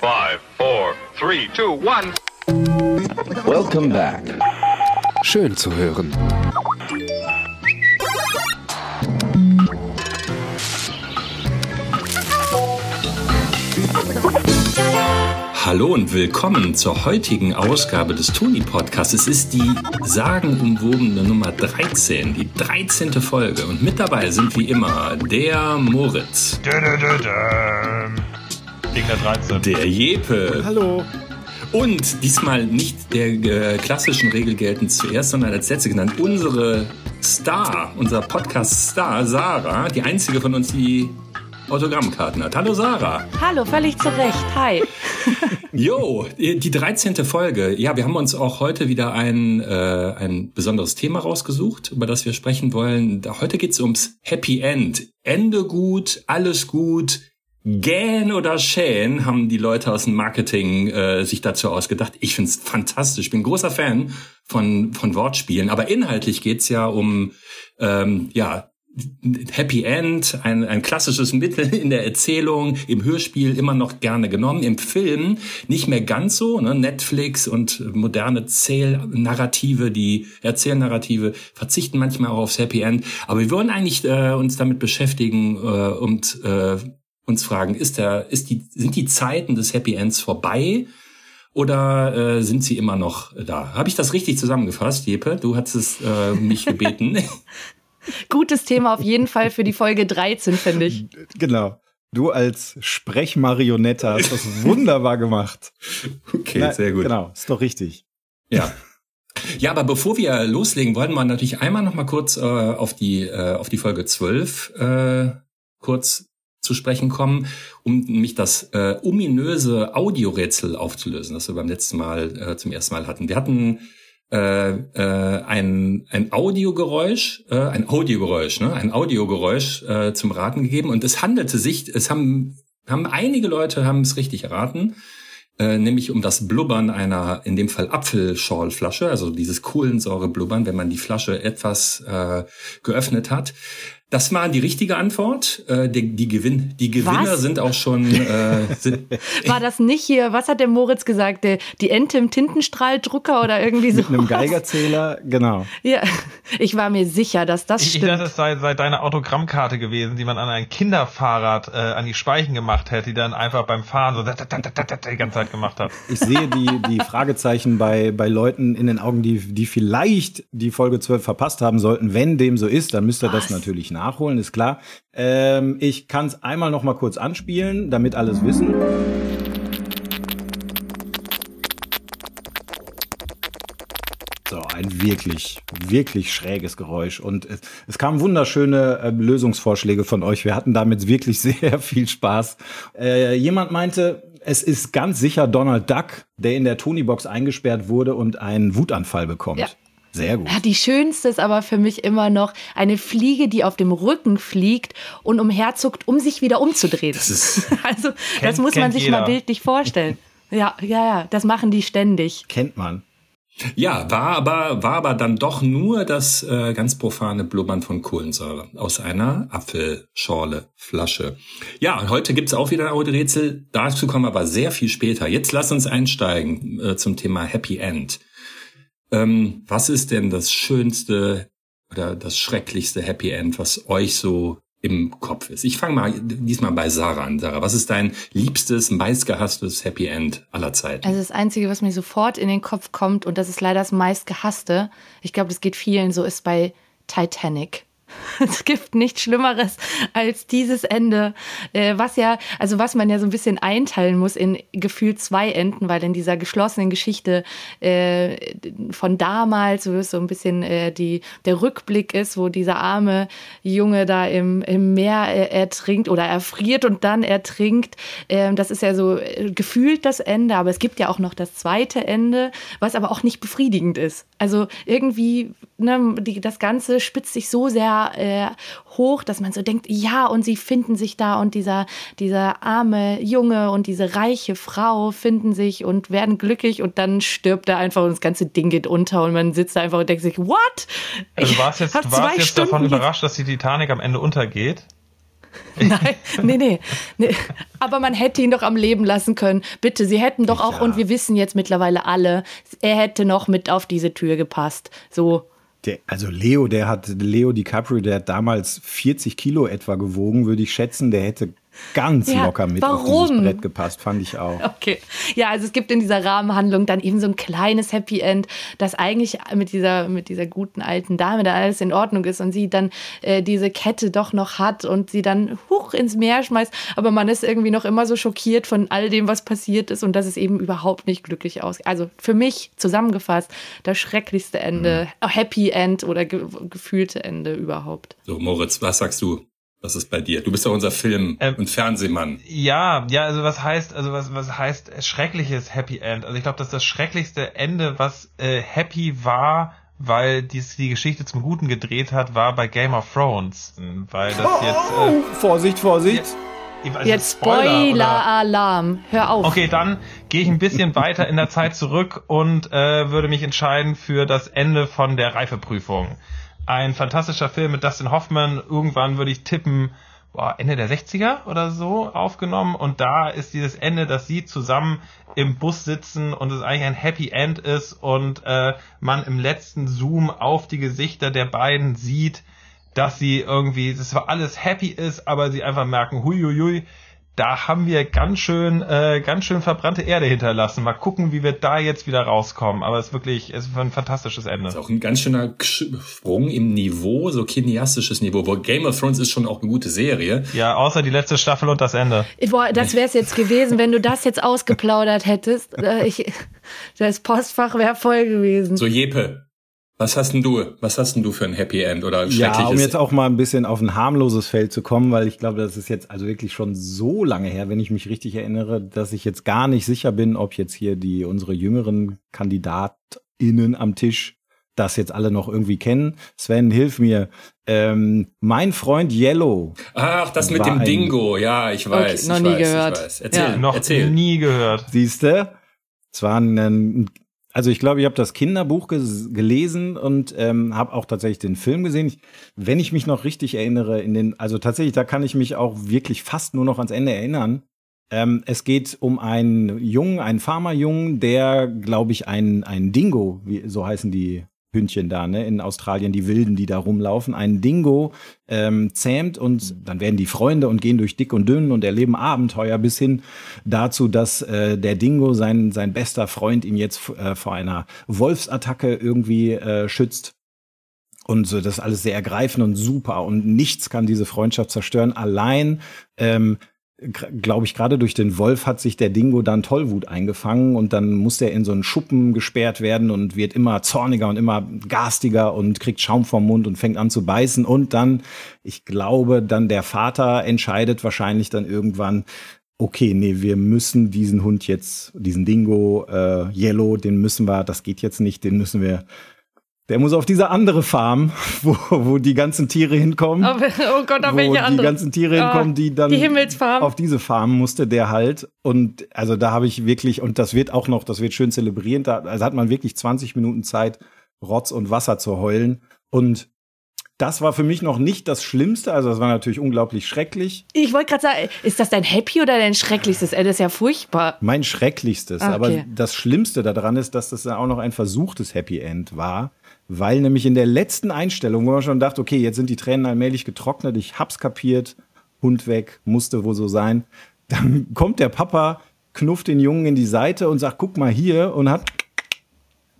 Five, four, three, two, one. Welcome back. Schön zu hören. Hallo und willkommen zur heutigen Ausgabe des Toni Podcasts. Es ist die sagenumwobene Nummer 13, die 13. Folge. Und mit dabei sind wie immer der Moritz. Dö, dö, dö. Gegen der 13. Der Jepe. Hallo. Und diesmal nicht der äh, klassischen Regel geltend zuerst, sondern als letzte genannt unsere Star, unser Podcast-Star Sarah, die einzige von uns, die Autogrammkarten hat. Hallo Sarah. Hallo, völlig zu Recht. Hi. Jo, die 13. Folge. Ja, wir haben uns auch heute wieder ein, äh, ein besonderes Thema rausgesucht, über das wir sprechen wollen. Heute geht's ums Happy End. Ende gut, alles gut. Gähn oder Schäen haben die Leute aus dem Marketing äh, sich dazu ausgedacht. Ich find's fantastisch. Ich bin großer Fan von, von Wortspielen. Aber inhaltlich geht's ja um ähm, ja, Happy End, ein, ein klassisches Mittel in der Erzählung, im Hörspiel immer noch gerne genommen, im Film nicht mehr ganz so. Ne? Netflix und moderne Zählnarrative, die Erzählnarrative verzichten manchmal auch aufs Happy End. Aber wir wollen eigentlich äh, uns damit beschäftigen äh, und äh, uns fragen, ist der, ist die, sind die Zeiten des Happy Ends vorbei? Oder äh, sind sie immer noch da? Habe ich das richtig zusammengefasst, Jeppe? Du hast es äh, mich gebeten. Gutes Thema auf jeden Fall für die Folge 13, finde ich. Genau. Du als Sprechmarionette hast das wunderbar gemacht. Okay, Na, sehr gut. Genau, ist doch richtig. Ja. Ja, aber bevor wir loslegen, wollen wir natürlich einmal noch mal kurz äh, auf die äh, auf die Folge 12 äh, kurz zu sprechen kommen, um nämlich das äh, ominöse Audiorätsel aufzulösen, das wir beim letzten Mal äh, zum ersten Mal hatten. Wir hatten äh, äh, ein, ein Audiogeräusch, äh, ein Audiogeräusch, ne? ein Audiogeräusch äh, zum Raten gegeben und es handelte sich, es haben, haben einige Leute haben es richtig erraten, äh, nämlich um das Blubbern einer, in dem Fall Apfelschorlflasche, also dieses Kohlensäureblubbern, wenn man die Flasche etwas äh, geöffnet hat. Das war die richtige Antwort. Äh, die, die, Gewinn, die Gewinner Was? sind auch schon. Äh, sind, War das nicht hier, was hat der Moritz gesagt, der, die Ente im Tintenstrahldrucker oder irgendwie so? Mit einem Geigerzähler, genau. Ja, ich war mir sicher, dass das Ich, ich stimmt. dachte, es sei, sei deine Autogrammkarte gewesen, die man an ein Kinderfahrrad äh, an die Speichen gemacht hätte, die dann einfach beim Fahren so dat, dat, dat, dat, dat, die ganze Zeit gemacht hat. Ich sehe die, die Fragezeichen bei, bei Leuten in den Augen, die, die vielleicht die Folge 12 verpasst haben sollten. Wenn dem so ist, dann müsst ihr das natürlich nachholen, ist klar. Ähm, ich kann es einmal noch mal kurz anspielen, damit alles wissen. So, ein wirklich, wirklich schräges Geräusch. Und es, es kamen wunderschöne äh, Lösungsvorschläge von euch. Wir hatten damit wirklich sehr viel Spaß. Äh, jemand meinte, es ist ganz sicher Donald Duck, der in der Tony-Box eingesperrt wurde und einen Wutanfall bekommt. Ja. Sehr gut. Ja, die schönste ist aber für mich immer noch eine Fliege, die auf dem Rücken fliegt und umherzuckt, um sich wieder umzudrehen. das ist also, das Kennt- muss man sich jeder. mal bildlich vorstellen. Ja, ja, ja, das machen die ständig. Kennt man. Ja, war aber, war aber dann doch nur das äh, ganz profane Blubbern von Kohlensäure aus einer Apfelschorle Flasche. Ja, und heute gibt's auch wieder ein Audiorätsel. Dazu kommen wir aber sehr viel später. Jetzt lass uns einsteigen äh, zum Thema Happy End. Ähm, was ist denn das schönste oder das schrecklichste Happy End, was euch so im Kopf ist? Ich fange mal diesmal bei Sarah an. Sarah, was ist dein liebstes, meistgehasstes Happy End aller Zeiten? Also das Einzige, was mir sofort in den Kopf kommt, und das ist leider das meistgehasste, ich glaube, das geht vielen so, ist bei Titanic. Es gibt nichts Schlimmeres als dieses Ende, äh, was ja, also was man ja so ein bisschen einteilen muss in gefühlt zwei Enden, weil in dieser geschlossenen Geschichte äh, von damals, so ein bisschen äh, die, der Rückblick ist, wo dieser arme Junge da im, im Meer ertrinkt oder erfriert und dann ertrinkt. Ähm, das ist ja so gefühlt das Ende, aber es gibt ja auch noch das zweite Ende, was aber auch nicht befriedigend ist. Also irgendwie, ne, die, das Ganze spitzt sich so sehr äh, hoch, dass man so denkt, ja, und sie finden sich da und dieser, dieser arme Junge und diese reiche Frau finden sich und werden glücklich und dann stirbt er einfach und das ganze Ding geht unter und man sitzt da einfach und denkt sich, what? Also Ich warst jetzt, warst zwei jetzt davon Stunden überrascht, dass die Titanic am Ende untergeht? Nein, nee, nee, nee. Aber man hätte ihn doch am Leben lassen können. Bitte, sie hätten doch auch, Ja. und wir wissen jetzt mittlerweile alle, er hätte noch mit auf diese Tür gepasst. So. Der, also Leo, der hat, Leo DiCaprio, der hat damals 40 Kilo etwa gewogen, würde ich schätzen. Der hätte ganz Ja, locker mit auf warum? dieses Brett gepasst, fand ich auch. Okay. Ja, also es gibt in dieser Rahmenhandlung dann eben so ein kleines Happy End, das eigentlich mit dieser, mit dieser guten alten Dame da alles in Ordnung ist und sie dann äh, diese Kette doch noch hat und sie dann hoch ins Meer schmeißt. Aber man ist irgendwie noch immer so schockiert von all dem, was passiert ist und dass es eben überhaupt nicht glücklich ausgeht. Also für mich zusammengefasst das schrecklichste Ende, äh, Happy End oder ge gefühlte Ende überhaupt. So, Moritz, was sagst du? Was ist bei dir? Du bist doch unser Film- Ähm, und Fernsehmann. Ja, ja, also was heißt, also was, was heißt schreckliches Happy End? Also ich glaube, das ist das schrecklichste Ende, was äh, happy war, weil dies die Geschichte zum Guten gedreht hat, war bei Game of Thrones. Weil das jetzt. Oh, Vorsicht, Vorsicht. Äh, also Jetzt Spoiler? Spoiler-Alarm. Hör auf. Okay, dann gehe ich ein bisschen weiter in der Zeit zurück und äh, würde mich entscheiden für das Ende von der Reifeprüfung. Ein fantastischer Film mit Dustin Hoffman. Irgendwann würde ich tippen, boah, Ende der 60er oder so aufgenommen. Und da ist dieses Ende, dass sie zusammen im Bus sitzen und es eigentlich ein Happy End ist und äh, man im letzten Zoom auf die Gesichter der beiden sieht, dass sie irgendwie, das zwar alles happy ist, aber sie einfach merken, huiuiui, da haben wir ganz schön, äh, ganz schön verbrannte Erde hinterlassen. Mal gucken, wie wir da jetzt wieder rauskommen. Aber es ist wirklich, es ist ein fantastisches Ende. Das ist auch ein ganz schöner Sprung im Niveau, so cineastisches Niveau. Wo Game of Thrones ist schon auch eine gute Serie. Ja, außer die letzte Staffel und das Ende. Boah, das wäre es jetzt gewesen, wenn du das jetzt ausgeplaudert hättest. Äh, Ich, das Postfach wäre voll gewesen. So, Jepe, was hast denn du? Was hast denn du für ein Happy End oder ein Ja, um schreckliches? jetzt auch mal ein bisschen auf ein harmloses Feld zu kommen, weil ich glaube, das ist jetzt also wirklich schon so lange her, wenn ich mich richtig erinnere, dass ich jetzt gar nicht sicher bin, ob jetzt hier die unsere jüngeren KandidatInnen am Tisch das jetzt alle noch irgendwie kennen. Sven, hilf mir. Ähm, mein Freund Yellow. Ach, das mit dem ein- Dingo. Ja, ich weiß. noch ich nie weiß, gehört. Ich weiß. Erzähl, Ja. Noch erzähl. nie gehört. Siehste, es war ein, also ich glaube, ich habe das Kinderbuch gelesen und ähm, habe auch tatsächlich den Film gesehen. Ich, wenn ich mich noch richtig erinnere, in den, also tatsächlich, da kann ich mich auch wirklich fast nur noch ans Ende erinnern. Ähm, es geht um einen Jungen, einen Farmerjungen, der, glaube ich, ein, ein Dingo, wie, so heißen die Hündchen da, ne, in Australien, die Wilden, die da rumlaufen, ein Dingo ähm, zähmt und dann werden die Freunde und gehen durch dick und dünn und erleben Abenteuer bis hin dazu, dass äh, der Dingo, sein, sein bester Freund, ihn jetzt äh, vor einer Wolfsattacke irgendwie äh, schützt. Und so, das ist alles sehr ergreifend und super und nichts kann diese Freundschaft zerstören. Allein ähm, glaube ich, gerade durch den Wolf hat sich der Dingo dann Tollwut eingefangen und dann muss er in so einen Schuppen gesperrt werden und wird immer zorniger und immer garstiger und kriegt Schaum vom Mund und fängt an zu beißen. Und dann, ich glaube, dann der Vater entscheidet wahrscheinlich dann irgendwann, okay, nee, wir müssen diesen Hund jetzt, diesen Dingo, äh, Yellow, den müssen wir, das geht jetzt nicht, den müssen wir der muss auf diese andere Farm, wo, wo die ganzen Tiere hinkommen Oh, oh Gott, auf wo welche die andere? ganzen Tiere Ah, hinkommen, die dann die Himmelsfarm. auf diese Farm musste der halt und also da habe ich wirklich und das wird auch noch, das wird schön zelebrierend, da also hat man wirklich 20 Minuten Zeit Rotz und Wasser zu heulen und das war für mich noch nicht das Schlimmste, also das war natürlich unglaublich schrecklich. Ich wollte gerade sagen, ist das dein Happy oder dein schrecklichstes Ende? Das ist ja furchtbar. Mein schrecklichstes, Ah, aber okay. das Schlimmste daran ist, dass das ja auch noch ein versuchtes Happy End war, weil nämlich in der letzten Einstellung, wo man schon dachte, okay, jetzt sind die Tränen allmählich getrocknet, ich hab's kapiert, Hund weg, musste wohl so sein, dann kommt der Papa, knufft den Jungen in die Seite und sagt, guck mal hier und hat,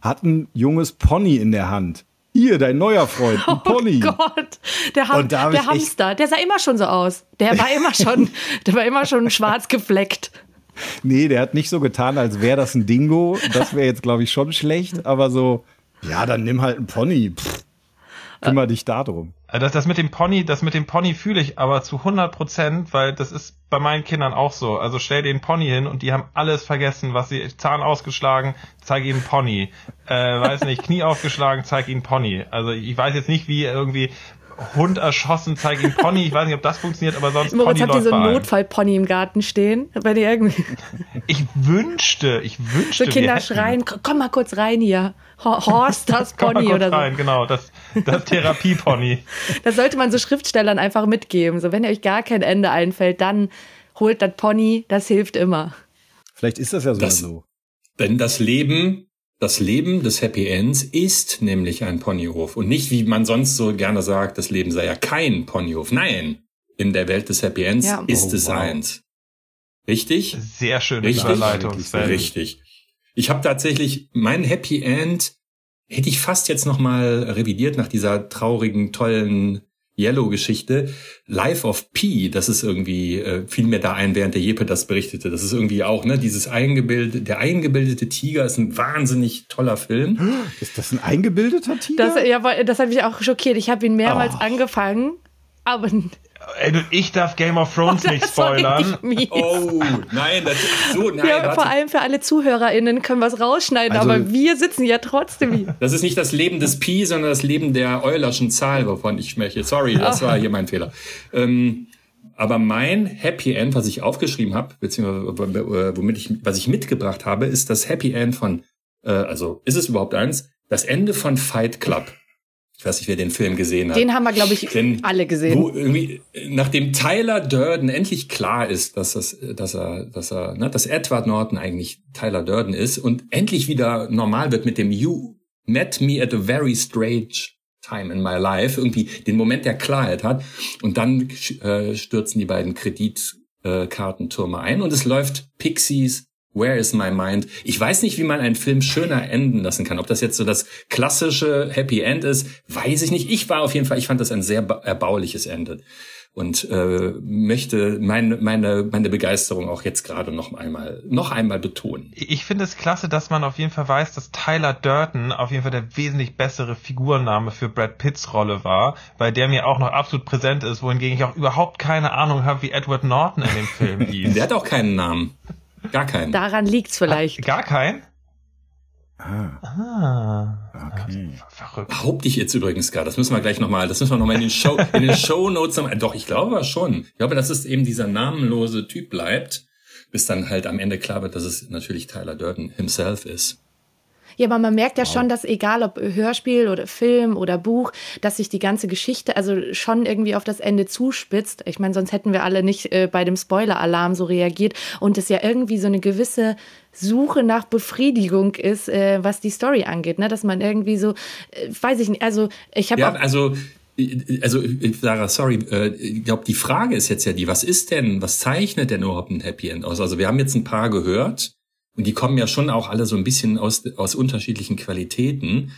hat ein junges Pony in der Hand. Hier, dein neuer Freund, ein Pony. Oh Gott, der, Ham Und da hab der Hamster, der sah immer schon so aus. Der war immer schon, der war immer schon schwarz gefleckt. Nee, der hat nicht so getan, als wäre das ein Dingo. Das wäre jetzt, glaube ich, schon schlecht. Aber so, ja, dann nimm halt einen Pony. Pff, kümmer dich darum. Äh, Das, das mit dem Pony, das mit dem Pony fühle ich aber zu 100 Prozent, weil das ist bei meinen Kindern auch so. Also stell den Pony hin und die haben alles vergessen, was sie, Zahn ausgeschlagen, zeig ihnen Pony. Äh, weiß nicht, Knie aufgeschlagen, zeig ihnen Pony. Also ich weiß jetzt nicht, wie irgendwie Hund erschossen, zeige ihm Pony. Ich weiß nicht, ob das funktioniert, aber sonst Moritz, Pony habt ihr so bei einen. Notfallpony im Garten stehen? Wenn ihr irgendwie Ich wünschte, ich wünschte, so Kinder schreien, "Komm- mal kurz rein hier. Ho- Horst, das Komm mal Pony kurz oder so. rein, genau, das, das Therapiepony. Das sollte man so Schriftstellern einfach mitgeben. So, wenn euch gar kein Ende einfällt, dann holt das Pony, das hilft immer. Vielleicht ist das ja sogar Das- so. Denn das Leben, das Leben des Happy Ends ist nämlich ein Ponyhof. Und nicht, wie man sonst so gerne sagt, das Leben sei ja kein Ponyhof. Nein, in der Welt des Happy Ends Ja. ist Oh, es wow. eins. Richtig? Sehr schöne Richtig. Überleitung. Richtig. Ich habe tatsächlich mein Happy End hätte ich fast jetzt noch mal revidiert nach dieser traurigen, tollen Yellow-Geschichte. Life of Pi, das ist irgendwie, äh, fiel mir da ein, während der Jeppe das berichtete. Das ist irgendwie auch, ne, dieses eingebildete, der eingebildete Tiger ist ein wahnsinnig toller Film. Ist das ein eingebildeter Tiger? Das, ja, das hat mich auch schockiert. Ich habe ihn mehrmals Oh. angefangen, aber Ey, du, ich darf Game of Thrones nicht das war spoilern. Oh, nein, das, so, nein, ja, vor allem für alle ZuhörerInnen können wir es rausschneiden, Also- aber wir sitzen ja trotzdem hier. Das ist nicht das Leben des Pi, sondern das Leben der Eulerschen Zahl, wovon ich spreche. Sorry, das war hier mein Fehler. Ähm, aber mein Happy End, was ich aufgeschrieben habe, beziehungsweise womit ich, was ich mitgebracht habe, ist das Happy End von, äh, also ist es überhaupt eins? Das Ende von Fight Club. Ich weiß nicht, wer den Film gesehen hat. Den haben wir, glaube ich, Denn alle gesehen. Wo irgendwie, nachdem Tyler Durden endlich klar ist, dass das, dass er, dass er, ne, dass Edward Norton eigentlich Tyler Durden ist und endlich wieder normal wird mit dem You met me at a very strange time in my life, irgendwie den Moment der Klarheit hat und dann äh, stürzen die beiden Kreditkartentürme ein und es läuft Pixies Where is my mind? Ich weiß nicht, wie man einen Film schöner enden lassen kann. Ob das jetzt so das klassische Happy End ist, weiß ich nicht. Ich war auf jeden Fall, ich fand das ein sehr ba- erbauliches Ende und äh, möchte meine meine meine Begeisterung auch jetzt gerade noch einmal noch einmal betonen. Ich finde es klasse, dass man auf jeden Fall weiß, dass Tyler Durden auf jeden Fall der wesentlich bessere Figurname für Brad Pitts Rolle war, weil der mir auch noch absolut präsent ist, wohingegen ich auch überhaupt keine Ahnung habe, wie Edward Norton in dem Film hieß. Der hat auch keinen Namen, gar keinen. Daran liegt's vielleicht. Gar kein? Ah, Ah, okay. verrückt. Behaupte ich jetzt übrigens gar. Das müssen wir gleich nochmal, das müssen wir nochmal in den Show, in den Show Notes nochmal, doch, ich glaube schon. Ich glaube, dass es eben dieser namenlose Typ bleibt, bis dann halt am Ende klar wird, dass es natürlich Tyler Durden himself ist. Ja, aber man merkt ja schon, dass egal ob Hörspiel oder Film oder Buch, dass sich die ganze Geschichte also schon irgendwie auf das Ende zuspitzt. Ich meine, sonst hätten wir alle nicht äh, bei dem Spoiler-Alarm so reagiert und es ja irgendwie so eine gewisse Suche nach Befriedigung ist, äh, was die Story angeht, ne? Dass man irgendwie so, äh, weiß ich nicht, also ich habe Ja, auch also, also Sarah, sorry, äh, ich glaube, die Frage ist jetzt ja die, was ist denn, was zeichnet denn überhaupt ein Happy End aus? Also wir haben jetzt ein paar gehört und die kommen ja schon auch alle so ein bisschen aus, aus unterschiedlichen Qualitäten.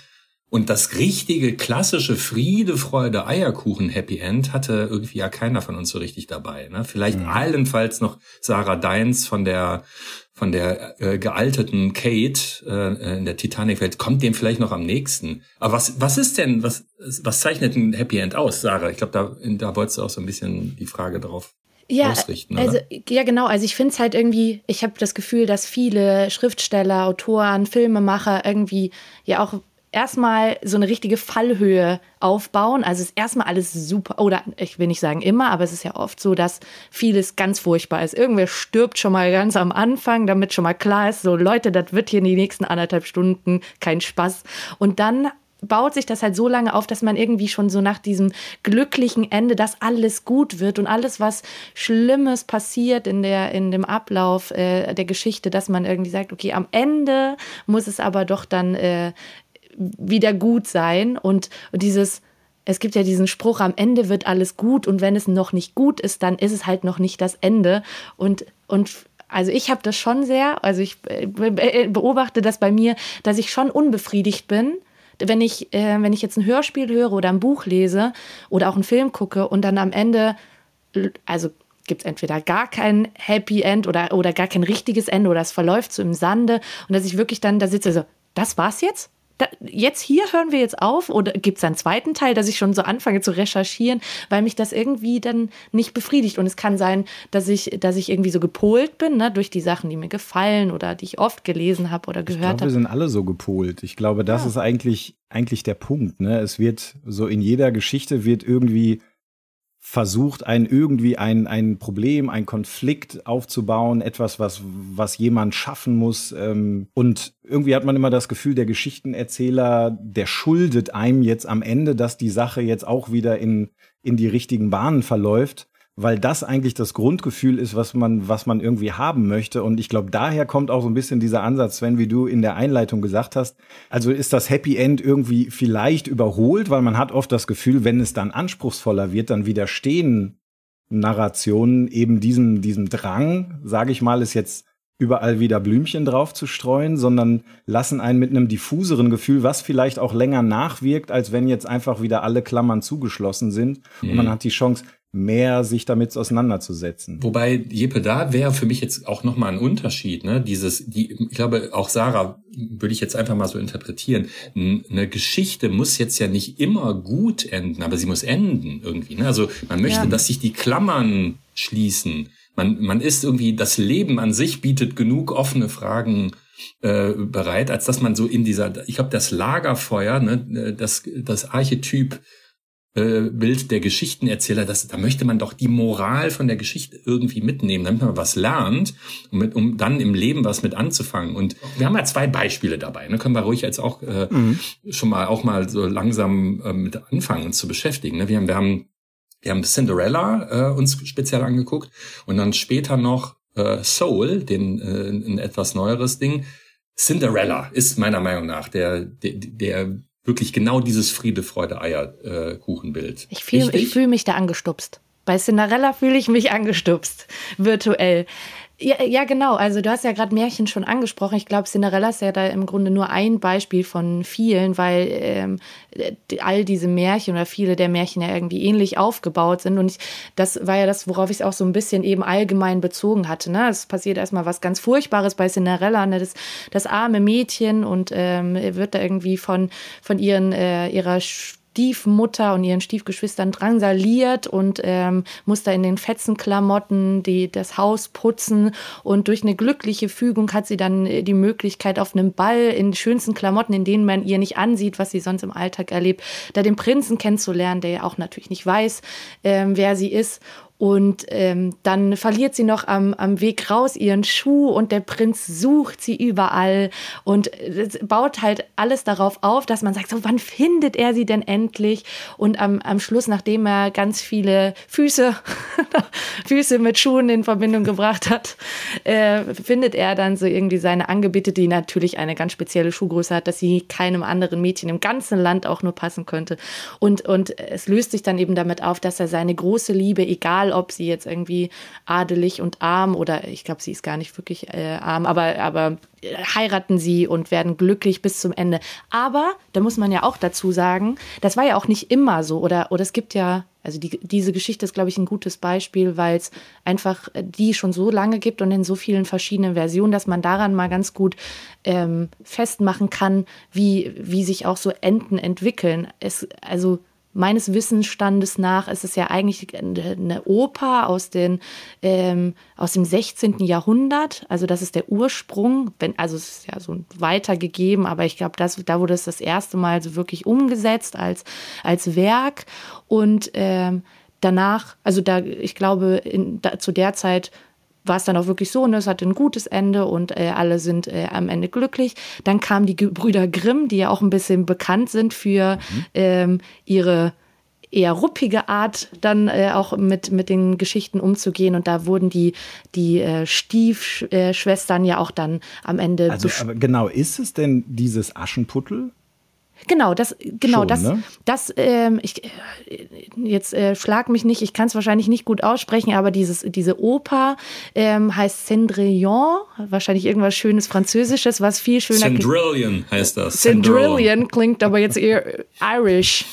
Und das richtige, klassische Friede, Freude, Eierkuchen Happy End hatte irgendwie ja keiner von uns so richtig dabei. Ne? Vielleicht allenfalls noch Sarah Deins von der von der äh, gealterten Kate äh, in der Titanic-Welt kommt dem vielleicht noch am nächsten. Aber was was ist denn was was zeichnet ein Happy End aus, Sarah? Ich glaube, da da wolltest du auch so ein bisschen die Frage drauf ja, ausrichten, oder? also ja genau, also ich finde es halt irgendwie, ich habe das Gefühl, dass viele Schriftsteller, Autoren, Filmemacher irgendwie ja auch erstmal so eine richtige Fallhöhe aufbauen. Also es ist erstmal alles super, oder ich will nicht sagen immer, aber es ist ja oft so, dass vieles ganz furchtbar ist. Irgendwer stirbt schon mal ganz am Anfang, damit schon mal klar ist, so Leute, das wird hier in die nächsten anderthalb Stunden kein Spaß. Und dann baut sich das halt so lange auf, dass man irgendwie schon so nach diesem glücklichen Ende, dass alles gut wird und alles, was Schlimmes passiert in der in dem Ablauf äh, der Geschichte, dass man irgendwie sagt, okay, am Ende muss es aber doch dann äh, wieder gut sein. Und, und dieses es gibt ja diesen Spruch, am Ende wird alles gut und wenn es noch nicht gut ist, dann ist es halt noch nicht das Ende. Und und also ich habe das schon sehr, also ich äh, be- beobachte das bei mir, dass ich schon unbefriedigt bin, wenn ich, äh, wenn ich jetzt ein Hörspiel höre oder ein Buch lese oder auch einen Film gucke und dann am Ende, also gibt es entweder gar kein Happy End oder, oder gar kein richtiges Ende oder es verläuft so im Sande und dass ich wirklich dann da sitze so, das war's jetzt? Da, jetzt hier hören wir jetzt auf oder gibt es einen zweiten Teil, dass ich schon so anfange zu recherchieren, weil mich das irgendwie dann nicht befriedigt. Und es kann sein, dass ich, dass ich irgendwie so gepolt bin, ne, durch die Sachen, die mir gefallen oder die ich oft gelesen habe oder gehört habe. Wir sind alle so gepolt. Ich glaube, das ja. ist eigentlich, eigentlich der Punkt. Ne? Es wird so in jeder Geschichte wird irgendwie versucht, ein irgendwie ein, ein Problem, ein Konflikt aufzubauen, etwas, was, was jemand schaffen muss. Ähm, und irgendwie hat man immer das Gefühl, der Geschichtenerzähler, der schuldet einem jetzt am Ende, dass die Sache jetzt auch wieder in, in die richtigen Bahnen verläuft weil das eigentlich das Grundgefühl ist, was man, was man irgendwie haben möchte. Und ich glaube, daher kommt auch so ein bisschen dieser Ansatz, Sven, wie du in der Einleitung gesagt hast. Also ist das Happy End irgendwie vielleicht überholt, weil man hat oft das Gefühl, wenn es dann anspruchsvoller wird, dann widerstehen Narrationen eben diesem, diesem Drang, sage ich mal, ist jetzt überall wieder Blümchen drauf zu streuen, sondern lassen einen mit einem diffuseren Gefühl, was vielleicht auch länger nachwirkt, als wenn jetzt einfach wieder alle Klammern zugeschlossen sind. Mhm. Und man hat die Chance, mehr sich damit auseinanderzusetzen. Wobei, Jeppe, da wäre für mich jetzt auch nochmal ein Unterschied, ne? Dieses, die, ich glaube, auch Sarah würde ich jetzt einfach mal so interpretieren. Eine Geschichte muss jetzt ja nicht immer gut enden, aber sie muss enden irgendwie. Ne? Also man möchte, ja. dass sich die Klammern schließen. Man, man ist irgendwie, das Leben an sich bietet genug offene Fragen äh, bereit, als dass man so in dieser, ich glaube, das Lagerfeuer, ne, das, das Archetyp äh, Bild der Geschichtenerzähler, das, da möchte man doch die Moral von der Geschichte irgendwie mitnehmen, damit man was lernt, um, mit, um dann im Leben was mit anzufangen. Und wir haben ja zwei Beispiele dabei, ne? können wir ruhig jetzt auch äh, mhm. schon mal auch mal so langsam äh, mit anfangen, uns zu beschäftigen. Ne? Wir haben, wir haben, wir haben Cinderella äh, uns speziell angeguckt und dann später noch äh, Soul, den äh, ein etwas neueres Ding. Cinderella ist meiner Meinung nach der, der, der wirklich genau dieses Friede, Freude, Eierkuchenbild. Äh, ich fühle fühl mich da angestupst. Bei Cinderella fühle ich mich angestupst, virtuell. Ja, ja, genau. Also du hast ja gerade Märchen schon angesprochen. Ich glaube, Cinderella ist ja da im Grunde nur ein Beispiel von vielen, weil ähm, all diese Märchen oder viele der Märchen ja irgendwie ähnlich aufgebaut sind. Und ich, das war ja das, worauf ich es auch so ein bisschen eben allgemein bezogen hatte. Ne? Es passiert erstmal was ganz Furchtbares bei Cinderella, ne? das, das arme Mädchen und ähm, wird da irgendwie von, von ihren, äh, ihrer Stiefmutter und ihren Stiefgeschwistern drangsaliert und ähm, muss da in den Fetzenklamotten die, das Haus putzen. Und durch eine glückliche Fügung hat sie dann äh, die Möglichkeit, auf einem Ball in schönsten Klamotten, in denen man ihr nicht ansieht, was sie sonst im Alltag erlebt, da den Prinzen kennenzulernen, der ja auch natürlich nicht weiß, ähm, wer sie ist. Und ähm, dann verliert sie noch am, am Weg raus ihren Schuh und der Prinz sucht sie überall und baut halt alles darauf auf, dass man sagt, so wann findet er sie denn endlich? Und am, am Schluss, nachdem er ganz viele Füße, Füße mit Schuhen in Verbindung gebracht hat, äh, findet er dann so irgendwie seine Angebetete, die natürlich eine ganz spezielle Schuhgröße hat, dass sie keinem anderen Mädchen im ganzen Land auch nur passen könnte. Und, und es löst sich dann eben damit auf, dass er seine große Liebe, egal egal ob sie jetzt irgendwie adelig und arm oder ich glaube, sie ist gar nicht wirklich äh, arm, aber, aber heiraten sie und werden glücklich bis zum Ende. Aber da muss man ja auch dazu sagen, das war ja auch nicht immer so oder, oder es gibt ja, also die, diese Geschichte ist, glaube ich, ein gutes Beispiel, weil es einfach die schon so lange gibt und in so vielen verschiedenen Versionen, dass man daran mal ganz gut ähm, festmachen kann, wie, wie sich auch so Enden entwickeln. Es, also meines Wissensstandes nach ist es ja eigentlich eine Oper aus, den, ähm, aus dem 16. Jahrhundert. Also das ist der Ursprung. Wenn, also es ist ja so weitergegeben, aber ich glaube, da wurde es das erste Mal so wirklich umgesetzt als, als Werk. Und ähm, danach, also da, ich glaube, in, da, zu der Zeit war es dann auch wirklich so, ne, es hatte ein gutes Ende und äh, alle sind äh, am Ende glücklich. Dann kamen die Brüder Grimm, die ja auch ein bisschen bekannt sind für mhm. ähm, ihre eher ruppige Art dann äh, auch mit, mit den Geschichten umzugehen. Und da wurden die, die äh, Stiefschwestern ja auch dann am Ende. Also, genau, ist es denn dieses Aschenputtel? Genau, das, genau, Schon, das, ne? das, ähm, ich, äh, jetzt äh, schlag mich nicht, ich kann es wahrscheinlich nicht gut aussprechen, aber dieses, diese Oper ähm, heißt Cendrillon, wahrscheinlich irgendwas schönes Französisches, was viel schöner Cendrillion heißt das. Cendrillon klingt aber jetzt eher Irish,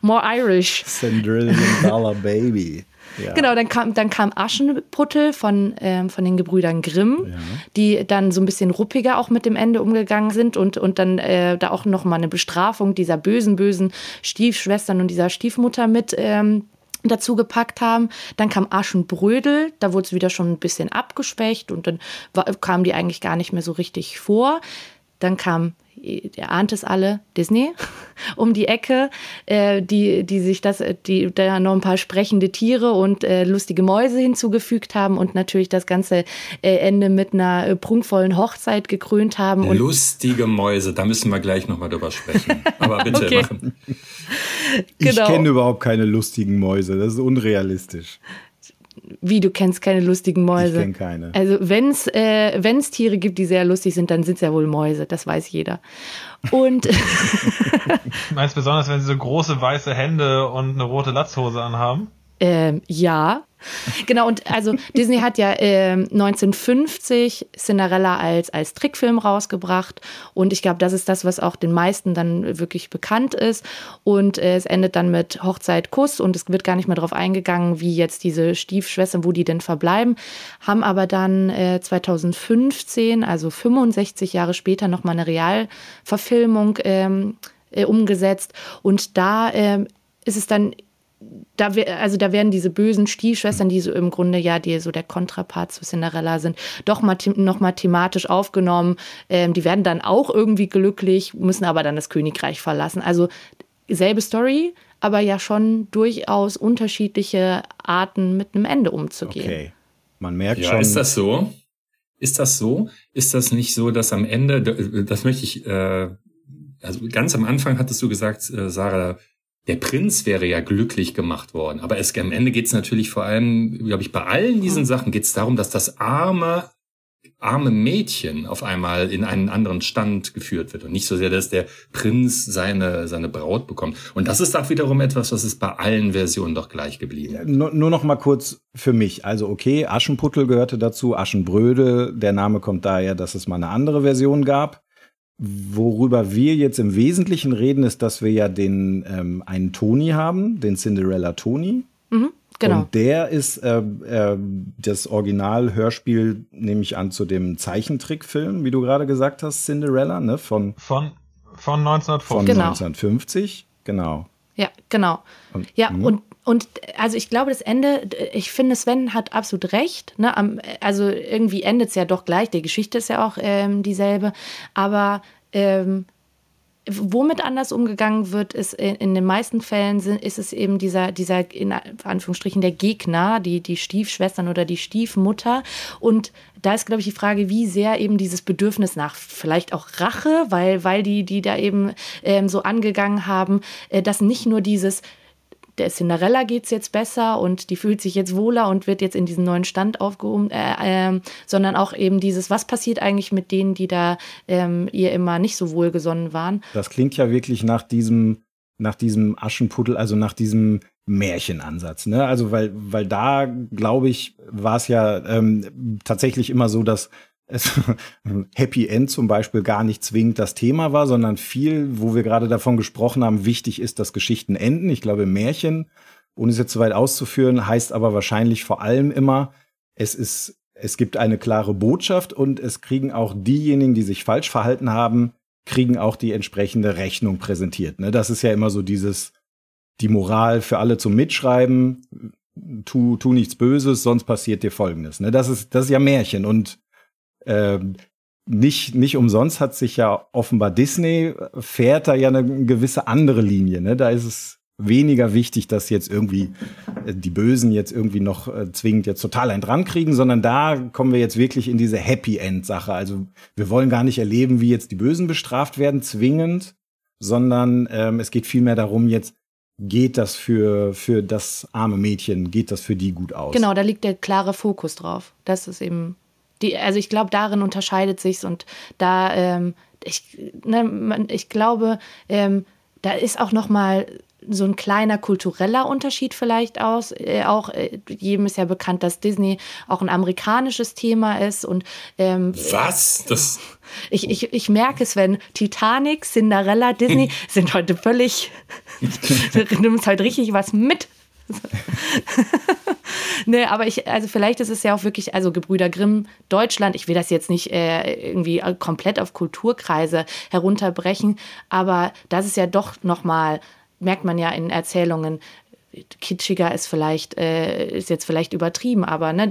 more Irish. Cendrillon Dollar Baby. Ja. Genau, dann kam, dann kam Aschenputtel von, ähm, von den Gebrüdern Grimm, die dann so ein bisschen ruppiger auch mit dem Ende umgegangen sind und, und dann äh, da auch nochmal eine Bestrafung dieser bösen, bösen Stiefschwestern und dieser Stiefmutter mit ähm, dazu gepackt haben. Dann kam Aschenbrödel, da wurde es wieder schon ein bisschen abgeschwächt und dann war, kamen die eigentlich gar nicht mehr so richtig vor. Dann kam, ihr ahnt es alle, Disney um die Ecke, äh, die, die sich das, die da noch ein paar sprechende Tiere und äh, lustige Mäuse hinzugefügt haben und natürlich das ganze äh, Ende mit einer äh, prunkvollen Hochzeit gekrönt haben. Und Lustige Mäuse, da müssen wir gleich nochmal drüber sprechen. Aber bitte Okay. machen. Ich Genau. kenne überhaupt keine lustigen Mäuse. Das ist unrealistisch. Wie du kennst keine lustigen Mäuse. Ich kenn keine. Also wenn es äh, wenn's Tiere gibt, die sehr lustig sind, dann sind es ja wohl Mäuse. Das weiß jeder. Und Du meinst besonders, wenn sie so große weiße Hände und eine rote Latzhose anhaben? Ähm, ja. Genau, und also Disney hat ja ähm, 1950 Cinderella als, als Trickfilm rausgebracht. Und ich glaube, das ist das, was auch den meisten dann wirklich bekannt ist. Und äh, es endet dann mit Hochzeit, Kuss. Und es wird gar nicht mehr darauf eingegangen, wie jetzt diese Stiefschwestern, wo die denn verbleiben, haben aber dann äh, 2015, also 65 Jahre später, nochmal eine Realverfilmung ähm, äh, umgesetzt. Und da ähm, ist es dann da wir, also da werden diese bösen Stiefschwestern, die so im Grunde ja die so der Kontrapart zu Cinderella sind, doch mal noch mal thematisch aufgenommen. Ähm, die werden dann auch irgendwie glücklich, müssen aber dann das Königreich verlassen. Also selbe Story, aber ja schon durchaus unterschiedliche Arten mit einem Ende umzugehen. Okay. Man merkt Ja, schon. ist das so? Ist das so? Ist das nicht so, dass am Ende, das möchte ich, äh, also ganz am Anfang hattest du gesagt, äh, Sarah, der Prinz wäre ja glücklich gemacht worden. Aber es, am Ende geht es natürlich vor allem, glaube ich, bei allen diesen Sachen geht es darum, dass das arme, arme Mädchen auf einmal in einen anderen Stand geführt wird und nicht so sehr, dass der Prinz seine, seine Braut bekommt. Und das ist auch wiederum etwas, was ist bei allen Versionen doch gleich geblieben. nur, nur noch mal kurz für mich. Also okay, Aschenputtel gehörte dazu, Aschenbrödel. Der Name kommt daher, dass es mal eine andere Version gab. Worüber wir jetzt im Wesentlichen reden, ist, dass wir ja den ähm, einen Toni haben, den Cinderella Toni. Genau. Und der ist äh, äh, das Original-Hörspiel, nehme ich an, zu dem Zeichentrickfilm, wie du gerade gesagt hast, Cinderella, ne, von, Von, von 1950. von Genau. 1950. Genau. Ja, genau. Und- ja, mhm. und, und also ich glaube, das Ende, ich finde, Sven hat absolut recht. Ne? Am, also irgendwie endet es ja doch gleich. Die Geschichte ist ja auch ähm, dieselbe. Aber ähm, womit anders umgegangen wird, ist in, in den meisten Fällen ist es eben dieser, dieser, in Anführungsstrichen, der Gegner, die, die Stiefschwestern oder die Stiefmutter. Und da ist, glaube ich, die Frage, wie sehr eben dieses Bedürfnis nach vielleicht auch Rache, weil, weil die, die da eben ähm, so angegangen haben, äh, dass nicht nur dieses, der Cinderella geht's jetzt besser und die fühlt sich jetzt wohler und wird jetzt in diesen neuen Stand aufgehoben, äh, ähm, sondern auch eben dieses, was passiert eigentlich mit denen, die da ähm, ihr immer nicht so wohlgesonnen waren. Das klingt ja wirklich nach diesem, nach diesem Aschenputtel, also nach diesem Märchenansatz, ne? Also weil, weil da, glaube ich, war es ja ähm, tatsächlich immer so, dass es Happy End zum Beispiel gar nicht zwingend das Thema war, sondern viel, wo wir gerade davon gesprochen haben, wichtig ist, dass Geschichten enden. Ich glaube, Märchen, ohne es jetzt zu weit auszuführen, heißt aber wahrscheinlich vor allem immer, es ist, es gibt eine klare Botschaft und es kriegen auch diejenigen, die sich falsch verhalten haben, kriegen auch die entsprechende Rechnung präsentiert. Ne? Das ist ja immer so dieses, die Moral für alle zum Mitschreiben, tu, tu nichts Böses, sonst passiert dir Folgendes. Ne? Das ist, das ist ja Märchen und ähm, nicht, nicht umsonst hat sich ja offenbar Disney fährt da ja eine gewisse andere Linie. Ne? Da ist es weniger wichtig, dass jetzt irgendwie äh, die Bösen jetzt irgendwie noch äh, zwingend jetzt total einen dran kriegen, sondern da kommen wir jetzt wirklich in diese Happy End Sache. Also wir wollen gar nicht erleben, wie jetzt die Bösen bestraft werden, zwingend, sondern ähm, es geht vielmehr darum, jetzt geht das für, für das arme Mädchen, geht das für die gut aus. Genau, da liegt der klare Fokus drauf. Das ist eben die, also ich glaube, darin unterscheidet sich's und da, ähm, ich, ne, man, ich glaube, ähm, da ist auch noch mal so ein kleiner kultureller Unterschied vielleicht aus. Äh, auch äh, jedem ist ja bekannt, dass Disney auch ein amerikanisches Thema ist und ähm, Was? Das, ich, ich, ich merke es, wenn Titanic, Cinderella, Disney sind heute völlig, du nimmst heute richtig was mit. ne, aber ich, also vielleicht ist es ja auch wirklich, also Gebrüder Grimm, Deutschland, ich will das jetzt nicht äh, irgendwie komplett auf Kulturkreise herunterbrechen, aber das ist ja doch nochmal, merkt man ja in Erzählungen, kitschiger ist vielleicht, äh, ist jetzt vielleicht übertrieben, aber ne,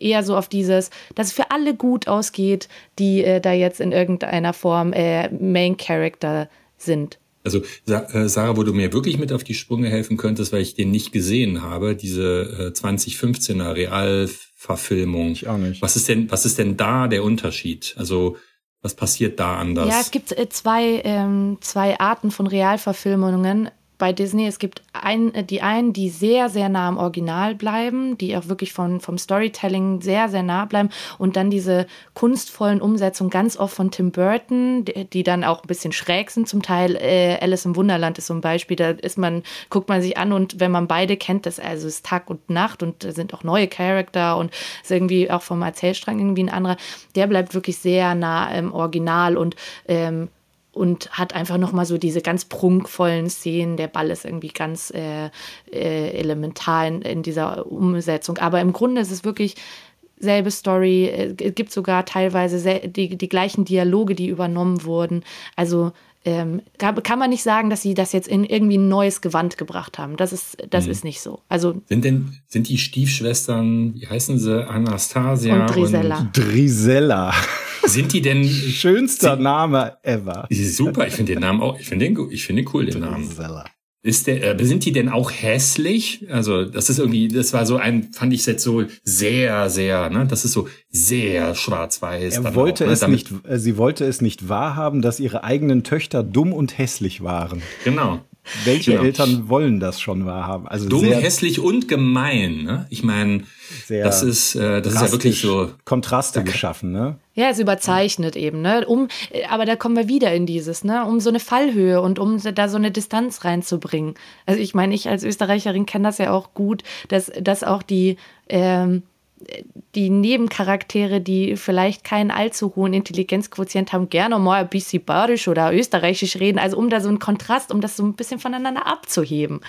eher so auf dieses, dass es für alle gut ausgeht, die äh, da jetzt in irgendeiner Form äh, Main Character sind. Also äh, Sarah, wo du mir wirklich mit auf die Sprünge helfen könntest, weil ich den nicht gesehen habe, diese 2015er äh, Realverfilmung. Ich auch nicht. Was ist denn, was ist denn da der Unterschied? Also was passiert da anders? Ja, es gibt äh, zwei, ähm, zwei Arten von Realverfilmungen bei Disney. Es gibt ein, äh, die einen, die sehr, sehr nah am Original bleiben, die auch wirklich von, vom Storytelling sehr, sehr nah bleiben und dann diese kunstvollen Umsetzungen ganz oft von Tim Burton, die, die dann auch ein bisschen schräg sind zum Teil. Äh, Alice im Wunderland ist so ein Beispiel, da ist man, guckt man sich an und wenn man beide kennt, das also ist Tag und Nacht und da sind auch neue Charakter und ist irgendwie auch vom Erzählstrang irgendwie ein anderer, der bleibt wirklich sehr nah im Original und ähm, und hat einfach nochmal so diese ganz prunkvollen Szenen. Der Ball ist irgendwie ganz äh, äh, elementar in, in, dieser Umsetzung. Aber im Grunde ist es wirklich selbe Story. Es gibt sogar teilweise die, die gleichen Dialoge, die übernommen wurden. Also ähm, kann man nicht sagen, dass sie das jetzt in irgendwie ein neues Gewand gebracht haben. Das ist, das mhm. ist nicht so. Also sind denn sind die Stiefschwestern, wie heißen sie, Anastasia und Drisella? Und Drisella. Sind die denn schönster sind, Name ever? Super, ich finde den Namen auch, ich finde den, ich finde den cool den Namen. Ist der, äh, sind die denn auch hässlich? Also, das ist irgendwie, das war so ein, fand ich jetzt so sehr, sehr, ne, das ist so sehr schwarz-weiß. Er wollte auch, ne? es Damit, nicht, äh, sie wollte es nicht wahrhaben, dass ihre eigenen Töchter dumm und hässlich waren. Genau. Welche genau. Eltern wollen das schon wahrhaben? Also dumm, hässlich und gemein, ne? Ich meine, das ist, äh, das ist ja wirklich so Kontraste geschaffen, ne? Ja, es überzeichnet eben, ne? Um, aber da kommen wir wieder in dieses, ne? Um so eine Fallhöhe und um da so eine Distanz reinzubringen. Also ich meine, ich als Österreicherin kenne das ja auch gut, dass, dass auch die ähm, die Nebencharaktere, die vielleicht keinen allzu hohen Intelligenzquotient haben, gerne mal ein bisschen badisch oder österreichisch reden, also um da so einen Kontrast, um das so ein bisschen voneinander abzuheben.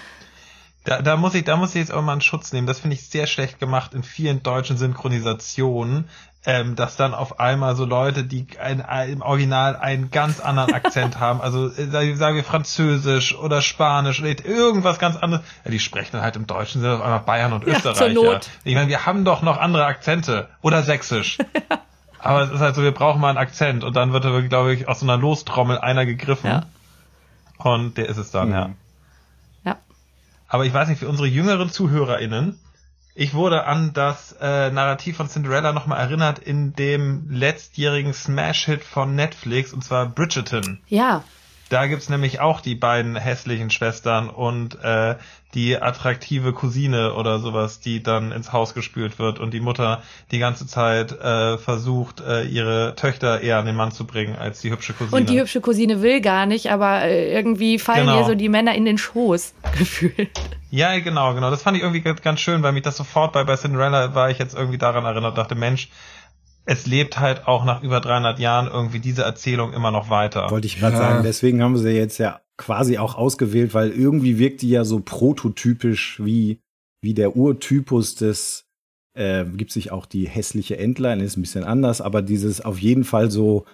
Da, da muss ich, da muss ich jetzt auch mal einen Schutz nehmen. Das finde ich sehr schlecht gemacht in vielen deutschen Synchronisationen, ähm, dass dann auf einmal so Leute, die ein, im Original einen ganz anderen Akzent haben, also äh, sagen wir Französisch oder Spanisch oder irgendwas ganz anderes, ja, die sprechen dann halt im Deutschen sind auf einmal Bayern und Österreicher. Ja, zur Not. Ich meine, wir haben doch noch andere Akzente oder Sächsisch. Aber es ist halt so, wir brauchen mal einen Akzent und dann wird da, glaube ich, aus so einer Lostrommel einer gegriffen. Ja. Und der ist es dann, mhm. Ja. Aber ich weiß nicht, für unsere jüngeren ZuhörerInnen, ich wurde an das äh, Narrativ von Cinderella nochmal erinnert in dem letztjährigen Smash-Hit von Netflix, und zwar Bridgerton. Ja. Da gibt's nämlich auch die beiden hässlichen Schwestern und äh, die attraktive Cousine oder sowas, die dann ins Haus gespült wird und die Mutter die ganze Zeit äh, versucht, äh, ihre Töchter eher an den Mann zu bringen als die hübsche Cousine. Und die hübsche Cousine will gar nicht, aber äh, irgendwie fallen genau. ihr so die Männer in den Schoß gefühlt. Ja, genau, genau. Das fand ich irgendwie ganz schön, weil mich das sofort bei, bei Cinderella war ich jetzt irgendwie daran erinnert, dachte, Mensch, es lebt halt auch nach über 300 Jahren irgendwie diese Erzählung immer noch weiter. Wollte ich gerade ja. sagen. Deswegen haben wir sie jetzt ja quasi auch ausgewählt, weil irgendwie wirkt die ja so prototypisch wie, wie der Urtypus des, äh, gibt sich auch die hässliche Entlein, ist ein bisschen anders, aber dieses auf jeden Fall so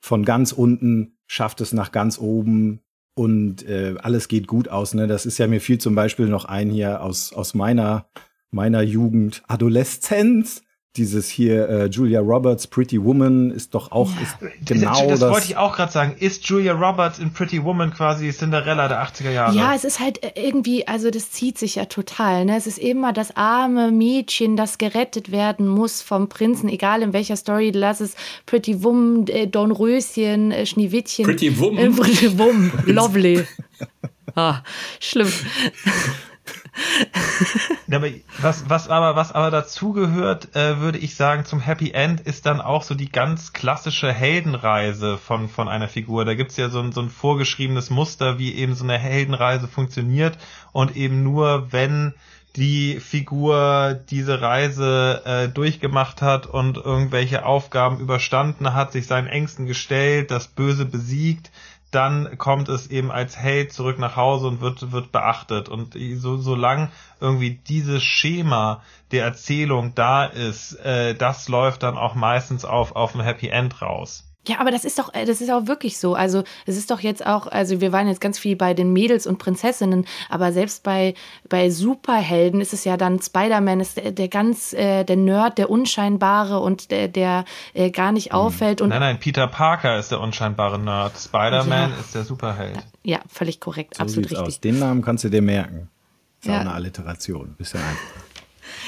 von ganz unten schafft es nach ganz oben und äh, alles geht gut aus. Ne? Das ist ja mir viel zum Beispiel noch ein hier aus, aus meiner, meiner Jugend, Adoleszenz dieses hier äh, Julia Roberts Pretty Woman ist doch auch ja. ist genau das. Das wollte ich auch gerade sagen. Ist Julia Roberts in Pretty Woman quasi Cinderella der 80er Jahre? Ja, es ist halt äh, irgendwie, also das zieht sich ja total. Ne? Es ist immer das arme Mädchen, das gerettet werden muss vom Prinzen, egal in welcher Story. Lass es Pretty Woman, äh, Dornröschen, äh, Schneewittchen. Pretty Woman. Äh, Pretty Woman, lovely. ah, schlimm. Aber was, was aber, was aber dazugehört, äh, würde ich sagen, zum Happy End ist dann auch so die ganz klassische Heldenreise von, von einer Figur. Da gibt's ja so ein, so ein vorgeschriebenes Muster, wie eben so eine Heldenreise funktioniert und eben nur, wenn die Figur diese Reise äh, durchgemacht hat und irgendwelche Aufgaben überstanden hat, sich seinen Ängsten gestellt, das Böse besiegt, dann kommt es eben als Held zurück nach Hause und wird, wird beachtet. Und so, solange irgendwie dieses Schema der Erzählung da ist, äh, das läuft dann auch meistens auf, auf ein Happy End raus. Ja, aber das ist doch, äh, das ist auch wirklich so. Also es ist doch jetzt auch, also wir waren jetzt ganz viel bei den Mädels und Prinzessinnen, aber selbst bei, bei Superhelden ist es ja dann, Spider-Man ist der, der ganz, äh, der Nerd, der Unscheinbare und der, der äh, gar nicht mhm. auffällt. Und nein, nein, Peter Parker ist der unscheinbare Nerd. Spider-Man ja. ist der Superheld. Ja, völlig korrekt, so absolut richtig. Aus. Den Namen kannst du dir merken. Ist ja. auch eine Alliteration. Bisschen einfach.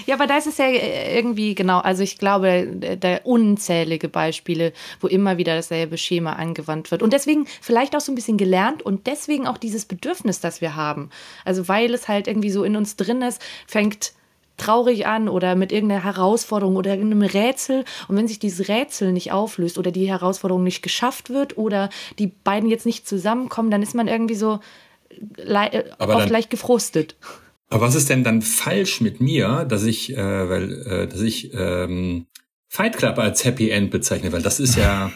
Ja, aber da ist es ja äh, irgendwie genau, also ich glaube, da unzählige Beispiele, wo immer wieder dasselbe Schema angewandt wird. Und deswegen vielleicht auch so ein bisschen gelernt und deswegen auch dieses Bedürfnis, das wir haben. Also weil es halt irgendwie so in uns drin ist, fängt traurig an oder mit irgendeiner Herausforderung oder irgendeinem Rätsel. Und wenn sich dieses Rätsel nicht auflöst oder die Herausforderung nicht geschafft wird oder die beiden jetzt nicht zusammenkommen, dann ist man irgendwie so äh, oft leicht gefrustet. Aber was ist denn dann falsch mit mir, dass ich, äh, weil, äh, dass ich ähm, Fight Club als Happy End bezeichne? Weil das ist ja.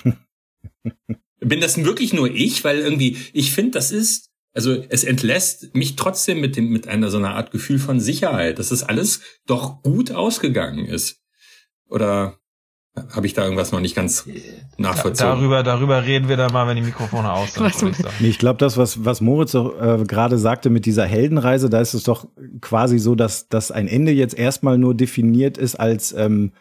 bin das wirklich nur ich? Weil irgendwie, ich finde, das ist, also es entlässt mich trotzdem mit dem, mit einer so einer Art Gefühl von Sicherheit, dass das alles doch gut ausgegangen ist. Oder habe ich da irgendwas noch nicht ganz nachvollzogen. Darüber, darüber reden wir dann mal, wenn die Mikrofone aus sind. Ich, ich glaube, das, was, was Moritz äh, gerade sagte mit dieser Heldenreise, da ist es doch quasi so, dass, dass ein Ende jetzt erstmal nur definiert ist als ähm,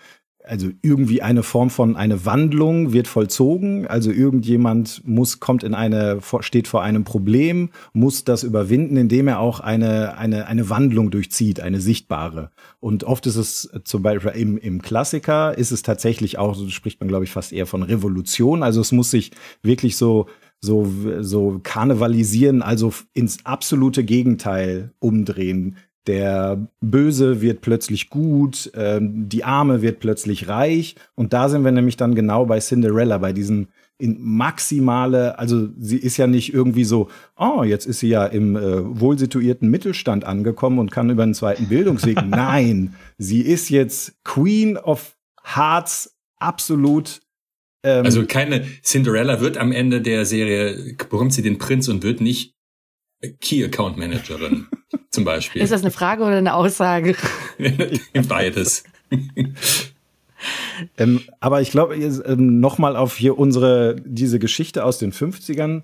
also irgendwie eine Form von eine Wandlung wird vollzogen, also irgendjemand muss kommt in eine steht vor einem Problem, muss das überwinden, indem er auch eine eine eine Wandlung durchzieht, eine sichtbare. Und oft ist es zum Beispiel im im Klassiker ist es tatsächlich auch, so spricht man glaube ich fast eher von Revolution, also es muss sich wirklich so so so karnevalisieren, also ins absolute Gegenteil umdrehen der Böse wird plötzlich gut, ähm, die Arme wird plötzlich reich. Und da sind wir nämlich dann genau bei Cinderella, bei diesen in maximale, also sie ist ja nicht irgendwie so, oh, jetzt ist sie ja im äh, wohlsituierten Mittelstand angekommen und kann über einen zweiten Bildungsweg. Nein, sie ist jetzt Queen of Hearts, absolut. Ähm, also keine Cinderella wird am Ende der Serie, bekommt sie den Prinz und wird nicht Key Account Managerin zum Beispiel. Ist das eine Frage oder eine Aussage? Beides. ähm, aber ich glaube, ähm, nochmal auf hier unsere, diese Geschichte aus den 50ern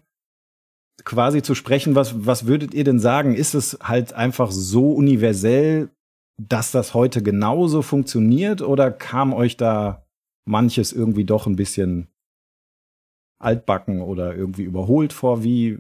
quasi zu sprechen, was, was würdet ihr denn sagen? Ist es halt einfach so universell, dass das heute genauso funktioniert oder kam euch da manches irgendwie doch ein bisschen altbacken oder irgendwie überholt vor? Wie,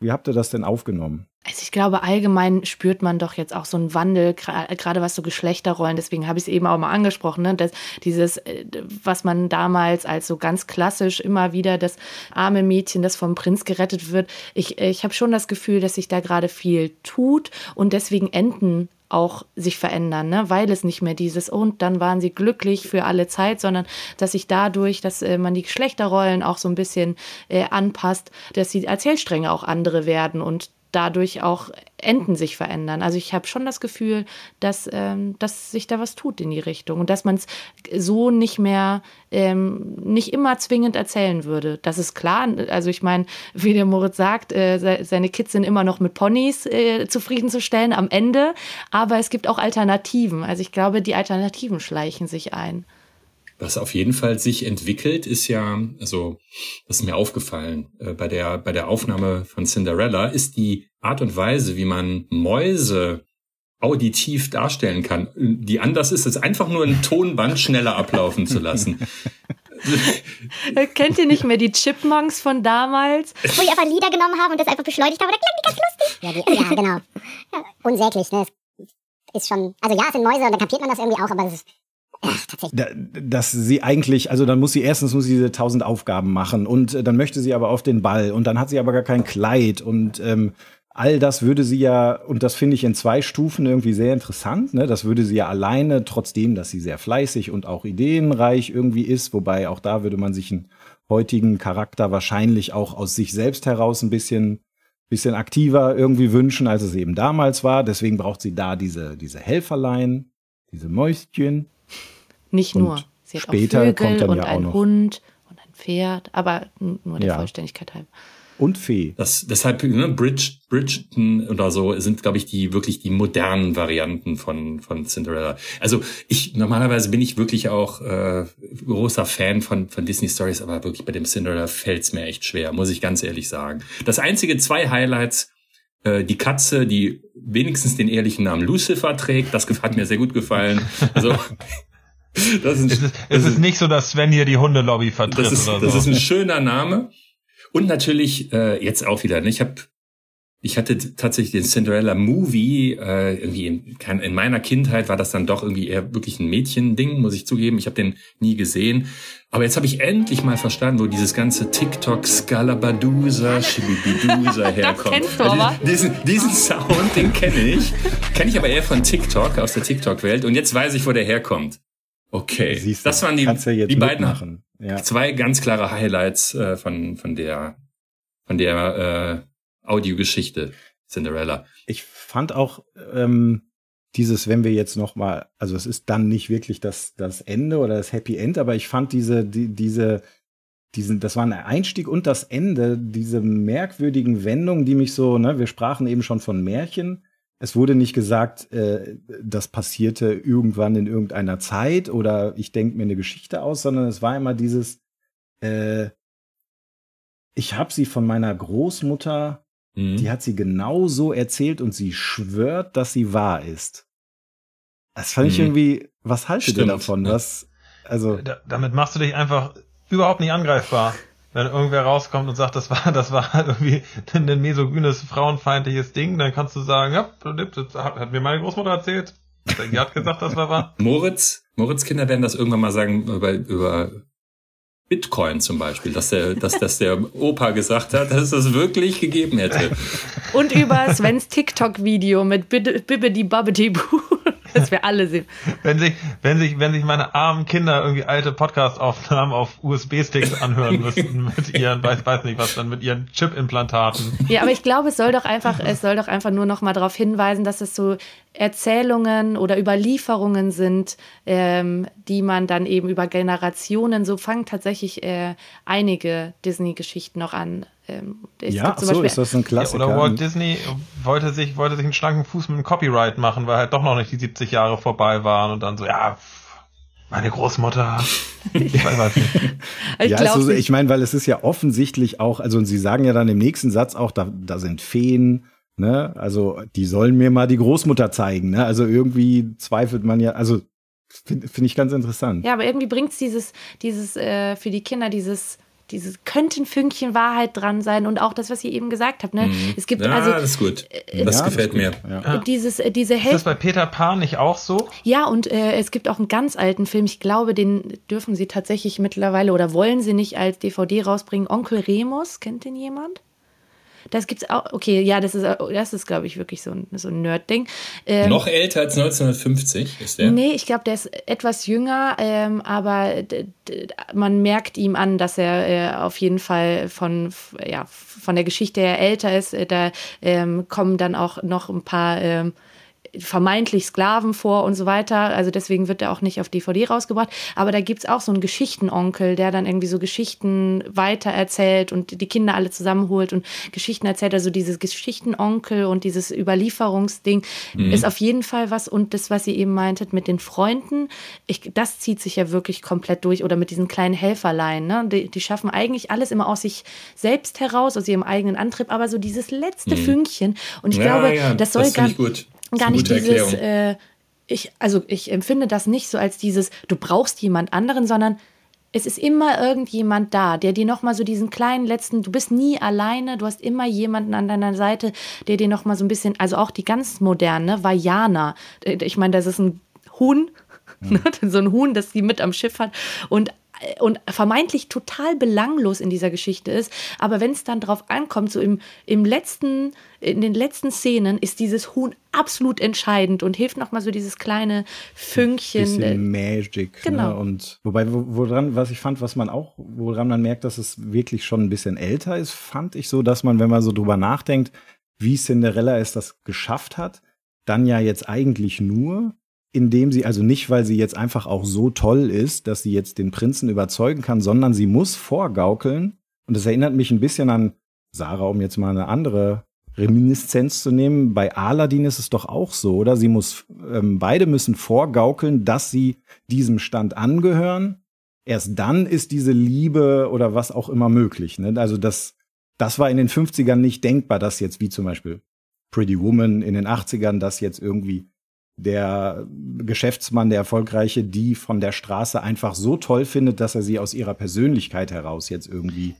wie habt ihr das denn aufgenommen? Also ich glaube, allgemein spürt man doch jetzt auch so einen Wandel, gerade was so Geschlechterrollen, deswegen habe ich es eben auch mal angesprochen, ne? dass dieses, äh, was man damals als so ganz klassisch immer wieder das arme Mädchen, das vom Prinz gerettet wird. Ich, ich habe schon das Gefühl, dass sich da gerade viel tut und deswegen enden auch sich verändern, ne? weil es nicht mehr dieses und dann waren sie glücklich für alle Zeit, sondern dass sich dadurch, dass äh, man die Geschlechterrollen auch so ein bisschen äh, anpasst, dass die Erzählstränge auch andere werden und dadurch auch Enden sich verändern. Also ich habe schon das Gefühl, dass, ähm, dass sich da was tut in die Richtung und dass man es so nicht mehr, ähm, nicht immer zwingend erzählen würde. Das ist klar. Also ich meine, wie der Moritz sagt, äh, seine Kids sind immer noch mit Ponys äh, zufriedenzustellen am Ende, aber es gibt auch Alternativen. Also ich glaube, die Alternativen schleichen sich ein. Was auf jeden Fall sich entwickelt, ist ja, also das ist mir aufgefallen äh, bei der bei der Aufnahme von Cinderella, ist die Art und Weise, wie man Mäuse auditiv darstellen kann, die anders ist, als einfach nur ein Tonband schneller ablaufen zu lassen. Kennt ihr nicht mehr die Chipmunks von damals? Wo ich einfach Lieder genommen habe und das einfach beschleunigt habe, da klang die ganz lustig. Ja, die, ja genau. Ja, unsäglich, ne? Ist schon, also ja, es sind Mäuse und dann kapiert man das irgendwie auch, aber es ist. Dass sie eigentlich, also dann muss sie erstens muss sie diese tausend Aufgaben machen und äh, dann möchte sie aber auf den Ball und dann hat sie aber gar kein Kleid und ähm, all das würde sie ja, und das finde ich in zwei Stufen irgendwie sehr interessant, ne? das würde sie ja alleine, trotzdem, dass sie sehr fleißig und auch ideenreich irgendwie ist, wobei auch da würde man sich einen heutigen Charakter wahrscheinlich auch aus sich selbst heraus ein bisschen bisschen aktiver irgendwie wünschen, als es eben damals war. Deswegen braucht sie da diese, diese Helferlein, diese Mäuschen. Nicht und nur. Sie hat später auch Vögel kommt dann und ja auch noch. Hund und ein Pferd, aber nur der ja. Vollständigkeit halber. Und Fee. Das, deshalb, ne, Bridge, Bridgerton oder so sind, glaube ich, die wirklich die modernen Varianten von, von Cinderella. Also ich, normalerweise bin ich wirklich auch äh, großer Fan von, von Disney Stories, aber wirklich bei dem Cinderella fällt's mir echt schwer, muss ich ganz ehrlich sagen. Das einzige zwei Highlights, äh, die Katze, die wenigstens den ehrlichen Namen Lucifer trägt, das hat mir sehr gut gefallen. Also das ist, es ist, es ist nicht so, dass Sven hier die Hundelobby vertritt das ist, oder so. Das ist ein schöner Name. Und natürlich äh, jetzt auch wieder. Ne? Ich habe, ich hatte tatsächlich den Cinderella Movie äh, irgendwie in, in meiner Kindheit war das dann doch irgendwie eher wirklich ein Mädchending, muss ich zugeben. Ich habe den nie gesehen. Aber jetzt habe ich endlich mal verstanden, wo dieses ganze TikTok Scalabadusa, Shibibidusa herkommt. kennst du aber. Diesen, diesen Sound, den kenne ich. Kenne ich aber eher von TikTok, aus der TikTok-Welt. Und jetzt weiß ich, wo der herkommt. Okay, Siehst du, das waren die, ja jetzt die beiden. Ja. zwei ganz klare Highlights äh, von von der von der äh, Audiogeschichte Cinderella. Ich fand auch ähm, dieses, wenn wir jetzt noch mal, also es ist dann nicht wirklich das das Ende oder das Happy End, aber ich fand diese die, diese diesen, das war ein Einstieg und das Ende, diese merkwürdigen Wendungen, die mich so, ne, wir sprachen eben schon von Märchen. Es wurde nicht gesagt, äh, das passierte irgendwann in irgendeiner Zeit oder ich denke mir eine Geschichte aus, sondern es war immer dieses, äh, ich habe sie von meiner Großmutter, Mhm. die hat sie genau so erzählt und sie schwört, dass sie wahr ist. Das fand ich Mhm. irgendwie, was haltet ihr Stimmt, davon? ja. Was, also, Da, damit machst du dich einfach überhaupt nicht angreifbar. Wenn irgendwer rauskommt und sagt, das war, das war irgendwie ein misogynes, frauenfeindliches Ding, dann kannst du sagen, ja, das hat, hat mir meine Großmutter erzählt. Die hat gesagt, das war wahr. Moritz, Moritz Kinder werden das irgendwann mal sagen über, über Bitcoin zum Beispiel, dass der, dass, dass der Opa gesagt hat, dass es das wirklich gegeben hätte. Und über Svens TikTok-Video mit Bid- Bibbidi Babbidi Boo. Das wir alle sehen. Wenn sich, wenn sich, wenn sich meine armen Kinder irgendwie alte Podcast-Aufnahmen auf USB-Sticks anhören müssten mit ihren, weiß, weiß nicht was, dann mit ihren Chip-Implantaten. Ja, aber ich glaube, es soll doch einfach, es soll doch einfach nur noch mal darauf hinweisen, dass es so Erzählungen oder Überlieferungen sind, ähm, die man dann eben über Generationen, so fangen tatsächlich äh, einige Disney-Geschichten noch an. Ähm, es ja, so Beispiel- ist das ein Klassiker. Oder Walt Disney wollte sich, wollte sich einen schlanken Fuß mit einem Copyright machen, weil halt doch noch nicht die 70 Jahre vorbei waren und dann so, ja, meine Großmutter. Ich weiß nicht. ich ja, also, ich meine, weil es ist ja offensichtlich auch, also und sie sagen ja dann im nächsten Satz auch, da, da sind Feen, ne? Also die sollen mir mal die Großmutter zeigen, ne? Also irgendwie zweifelt man ja, also finde find ich ganz interessant. Ja, aber irgendwie bringt's dieses, dieses äh, für die Kinder dieses dieses könnte ein Fünkchen Wahrheit dran sein und auch das, was ihr eben gesagt habt. Ne? Es gibt ja, also das ist gut. Ja, Das ist gefällt gut. mir. Ja. äh, dieses, äh, diese Ist das bei Peter Pan nicht auch so? Ja, und äh, es gibt auch einen ganz alten Film, ich glaube, den dürfen sie tatsächlich mittlerweile oder wollen sie nicht als DVD rausbringen. Onkel Remus, kennt den jemand? Das gibt's auch. Okay, ja, das ist, das ist glaube ich, wirklich so ein, so ein Nerd-Ding. Ähm, Noch älter als 1950 ist der. Nee, ich glaube, der ist etwas jünger, ähm, aber man merkt ihm an, dass er äh, auf jeden Fall von, ja, von der Geschichte her älter ist. Da ähm, kommen dann auch noch ein paar ähm, vermeintlich Sklaven vor und so weiter. Also deswegen wird er auch nicht auf DVD rausgebracht. Aber da gibt's auch so einen Geschichtenonkel, der dann irgendwie so Geschichten weiter erzählt und die Kinder alle zusammenholt und Geschichten erzählt. Also dieses Geschichtenonkel und dieses Überlieferungsding ist auf jeden Fall was. Und das, was ihr eben meintet mit den Freunden, ich, das zieht sich ja wirklich komplett durch. Oder mit diesen kleinen Helferlein. Ne? Die, die schaffen eigentlich alles immer aus sich selbst heraus, aus ihrem eigenen Antrieb. Aber so dieses letzte Fünkchen. Und ich glaube, das soll das gar finde gar nicht dieses, äh, ich, also ich empfinde das nicht so als dieses, du brauchst jemand anderen, sondern es ist immer irgendjemand da, der dir nochmal so diesen kleinen letzten, du bist nie alleine, du hast immer jemanden an deiner Seite, der dir nochmal so ein bisschen, also auch die ganz moderne, Vajana, äh, ich meine, das ist ein Huhn, ne, so ein Huhn, das sie mit am Schiff hat. Und und vermeintlich total belanglos in dieser Geschichte ist. Aber wenn es dann drauf ankommt, so im, im letzten, in den letzten Szenen, ist dieses Huhn absolut entscheidend und hilft nochmal so dieses kleine Fünkchen. bisschen äh, Magic. genau. Ne? Und wobei, wo- woran, was ich fand, was man auch, woran man merkt, dass es wirklich schon ein bisschen älter ist, fand ich so, dass man, wenn man so drüber nachdenkt, wie Cinderella es das geschafft hat, dann ja jetzt eigentlich nur, indem sie, also nicht, weil sie jetzt einfach auch so toll ist, dass sie jetzt den Prinzen überzeugen kann, sondern sie muss vorgaukeln. Und das erinnert mich ein bisschen an Sarah, um jetzt mal eine andere Reminiszenz zu nehmen, bei Aladdin ist es doch auch so, oder? Sie muss, ähm, beide müssen vorgaukeln, dass sie diesem Stand angehören. Erst dann ist diese Liebe oder was auch immer möglich. Ne? Also das, das war in den 50ern nicht denkbar, dass jetzt wie zum Beispiel Pretty Woman in den 80ern, dass jetzt irgendwie der Geschäftsmann, der Erfolgreiche, die von der Straße einfach so toll findet, dass er sie aus ihrer Persönlichkeit heraus jetzt irgendwie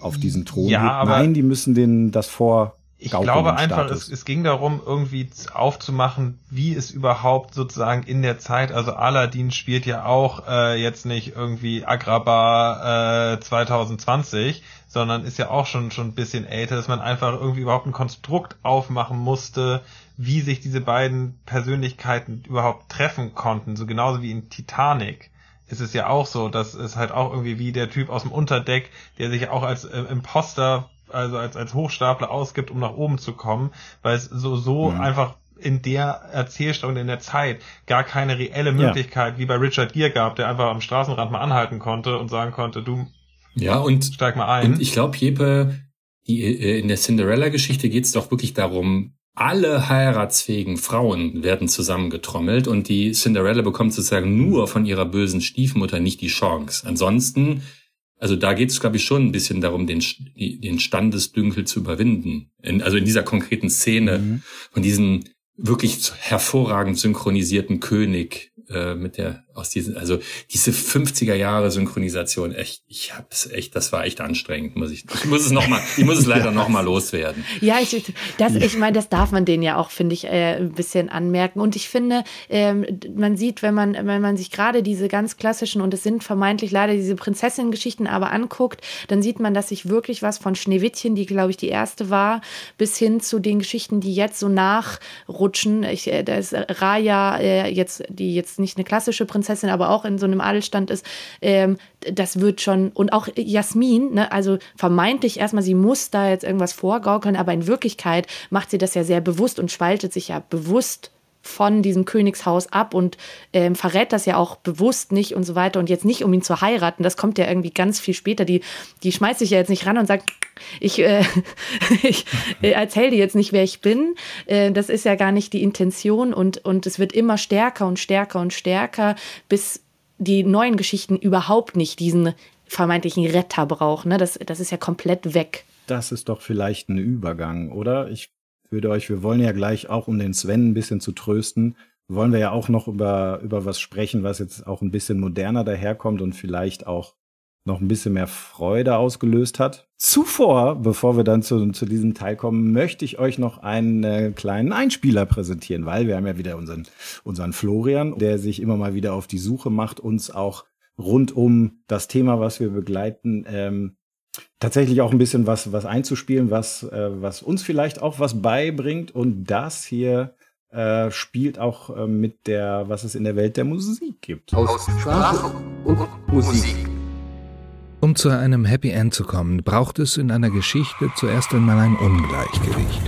auf diesen Thron Ja, hebt. aber- Nein, die müssen den das vor Ich glaube einfach, es, es ging darum, irgendwie aufzumachen, wie es überhaupt sozusagen in der Zeit, also Aladdin spielt ja auch äh, jetzt nicht irgendwie Agrabah äh, 2020, sondern ist ja auch schon schon ein bisschen älter, dass man einfach irgendwie überhaupt ein Konstrukt aufmachen musste, wie sich diese beiden Persönlichkeiten überhaupt treffen konnten, so genauso wie in Titanic ist es ja auch so, dass es halt auch irgendwie wie der Typ aus dem Unterdeck, der sich auch als äh, Imposter, also als, als Hochstapler ausgibt, um nach oben zu kommen, weil es so, so Mhm. einfach in der Erzählstunde, in der Zeit gar keine reelle Ja. Möglichkeit, wie bei Richard Gere gab, der einfach am Straßenrand mal anhalten konnte und sagen konnte, du Ja, und steig mal ein. Und ich glaube, Jeppe, äh, in der Cinderella-Geschichte geht es doch wirklich darum, alle heiratsfähigen Frauen werden zusammengetrommelt und die Cinderella bekommt sozusagen nur von ihrer bösen Stiefmutter nicht die Chance. Ansonsten, also da geht es, glaube ich, schon ein bisschen darum, den, den Standesdünkel zu überwinden. In, also in dieser konkreten Szene Mhm. von diesem wirklich hervorragend synchronisierten König äh, mit der aus diesen also diese 50er Jahre Synchronisation echt ich hab's echt das war echt anstrengend muss ich ich muss es noch mal ich muss es leider noch mal loswerden Ja, ich, das, ich meine, das darf man denen ja auch, finde ich, äh, ein bisschen anmerken. Und ich finde, ähm, man sieht, wenn man, wenn man sich gerade diese ganz klassischen, und es sind vermeintlich leider diese Prinzessinnen-Geschichten aber anguckt, dann sieht man, dass sich wirklich was von Schneewittchen, die, glaube ich, die erste war, bis hin zu den Geschichten, die jetzt so nachrutschen. Ich, äh, da ist Raya, äh, jetzt, die jetzt nicht eine klassische Prinzessin, aber auch in so einem Adelstand ist, ähm, das wird schon, und auch Jasmin, ne, also vermeintlich erstmal, sie muss da jetzt irgendwas vorgaukeln, aber in Wirklichkeit macht sie das ja sehr bewusst und spaltet sich ja bewusst von diesem Königshaus ab und ähm, verrät das ja auch bewusst nicht und so weiter und jetzt nicht, um ihn zu heiraten, das kommt ja irgendwie ganz viel später. Die, die schmeißt sich ja jetzt nicht ran und sagt, ich, äh, ich äh, erzähle dir jetzt nicht, wer ich bin. Äh, das ist ja gar nicht die Intention und, und es wird immer stärker und stärker und stärker, bis die neuen Geschichten überhaupt nicht diesen vermeintlichen Retter brauchen. Ne? Das, das ist ja komplett weg. Das ist doch vielleicht ein Übergang, oder? Ich würde euch, wir wollen ja gleich auch, um den Sven ein bisschen zu trösten, wollen wir ja auch noch über, über was sprechen, was jetzt auch ein bisschen moderner daherkommt und vielleicht auch noch ein bisschen mehr Freude ausgelöst hat. Zuvor, bevor wir dann zu, zu diesem Teil kommen, möchte ich euch noch einen äh, kleinen Einspieler präsentieren, weil wir haben ja wieder unseren, unseren Florian, der sich immer mal wieder auf die Suche macht, uns auch rund um das Thema, was wir begleiten, ähm, tatsächlich auch ein bisschen was, was einzuspielen, was, äh, was uns vielleicht auch was beibringt. Und das hier äh, spielt auch äh, mit der, was es in der Welt der Musik gibt. Aus Sprache und Musik. Um zu einem Happy End zu kommen, braucht es in einer Geschichte zuerst einmal ein Ungleichgewicht.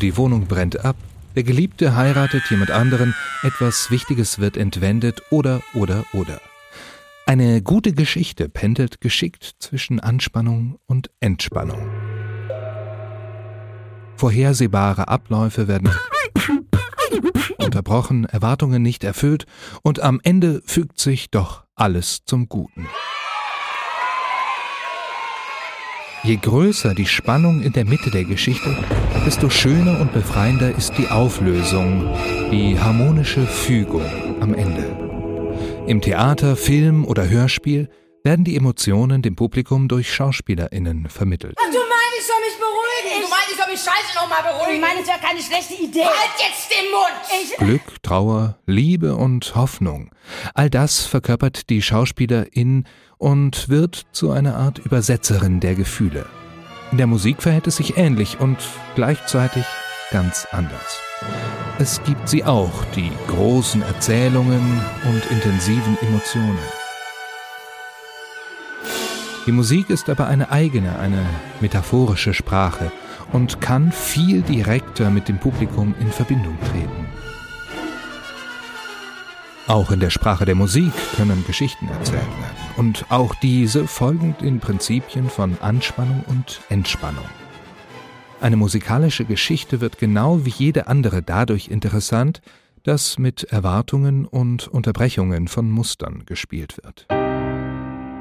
Die Wohnung brennt ab, der Geliebte heiratet jemand anderen, etwas Wichtiges wird entwendet oder oder oder. Eine gute Geschichte pendelt geschickt zwischen Anspannung und Entspannung. Vorhersehbare Abläufe werden unterbrochen, Erwartungen nicht erfüllt und am Ende fügt sich doch alles zum Guten. Je größer die Spannung in der Mitte der Geschichte, desto schöner und befreiender ist die Auflösung, die harmonische Fügung am Ende. Im Theater, Film oder Hörspiel werden die Emotionen dem Publikum durch SchauspielerInnen vermittelt. Ach, du meinst, ich soll mich beruhigen? Du meinst, ich soll mich scheiße nochmal beruhigen? Ich meine, es wäre keine schlechte Idee. Halt jetzt den Mund! Ich Glück, Trauer, Liebe und Hoffnung. All das verkörpert die Schauspielerin und wird zu einer Art Übersetzerin der Gefühle. In der Musik verhält es sich ähnlich und gleichzeitig ganz anders. Es gibt sie auch, die großen Erzählungen und intensiven Emotionen. Die Musik ist aber eine eigene, eine metaphorische Sprache und kann viel direkter mit dem Publikum in Verbindung treten. Auch in der Sprache der Musik können Geschichten erzählt werden. und auch diese folgend den Prinzipien von Anspannung und Entspannung. Eine musikalische Geschichte wird genau wie jede andere dadurch interessant, dass mit Erwartungen und Unterbrechungen von Mustern gespielt wird.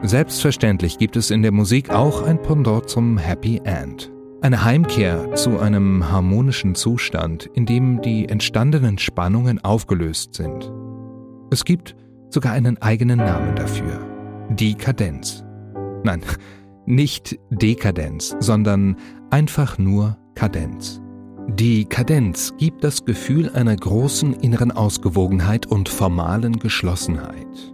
Selbstverständlich gibt es in der Musik auch ein Pendant zum Happy End. Eine Heimkehr zu einem harmonischen Zustand, in dem die entstandenen Spannungen aufgelöst sind. Es gibt sogar einen eigenen Namen dafür. Die Kadenz. Nein, nicht Dekadenz, sondern einfach nur Kadenz. Die Kadenz gibt das Gefühl einer großen inneren Ausgewogenheit und formalen Geschlossenheit.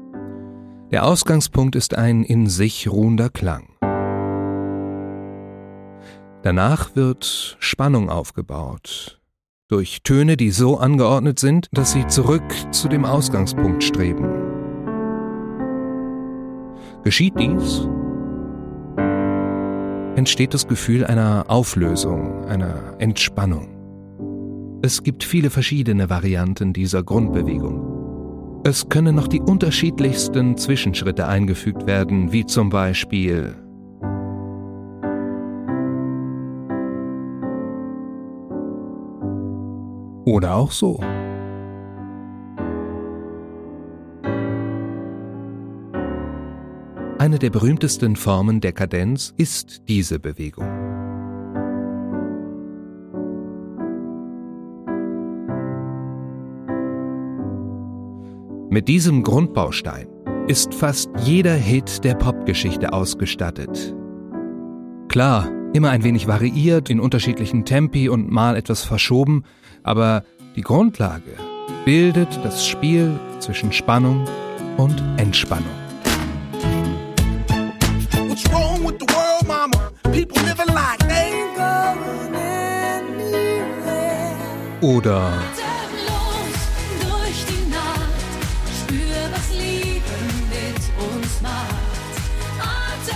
Der Ausgangspunkt ist ein in sich ruhender Klang. Danach wird Spannung aufgebaut, durch Töne, die so angeordnet sind, dass sie zurück zu dem Ausgangspunkt streben. Geschieht dies, entsteht das Gefühl einer Auflösung, einer Entspannung. Es gibt viele verschiedene Varianten dieser Grundbewegung. Es können noch die unterschiedlichsten Zwischenschritte eingefügt werden, wie zum Beispiel Oder auch so. Eine der berühmtesten Formen der Kadenz ist diese Bewegung. Mit diesem Grundbaustein ist fast jeder Hit der Popgeschichte ausgestattet. Klar, immer ein wenig variiert, in unterschiedlichen Tempi und mal etwas verschoben, aber die Grundlage bildet das Spiel zwischen Spannung und Entspannung. Oder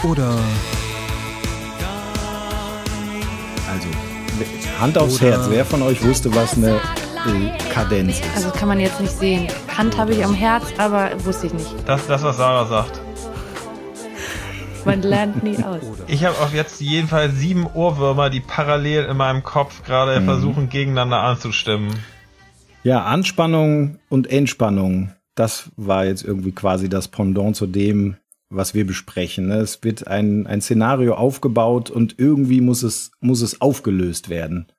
Oder Hand aufs Oder Herz, wer von euch wusste, was eine äh, Kadenz ist? Also kann man jetzt nicht sehen. Hand habe ich am Herz, aber wusste ich nicht. Das ist das, was Sarah sagt. Man lernt nie aus. Ich habe auf jetzt jedenfalls sieben Ohrwürmer, die parallel in meinem Kopf gerade mhm. versuchen, gegeneinander anzustimmen. Ja, Anspannung und Entspannung. Das war jetzt irgendwie quasi das Pendant zu dem, was wir besprechen. Ne? Es wird ein, ein Szenario aufgebaut und irgendwie muss es, muss es aufgelöst werden.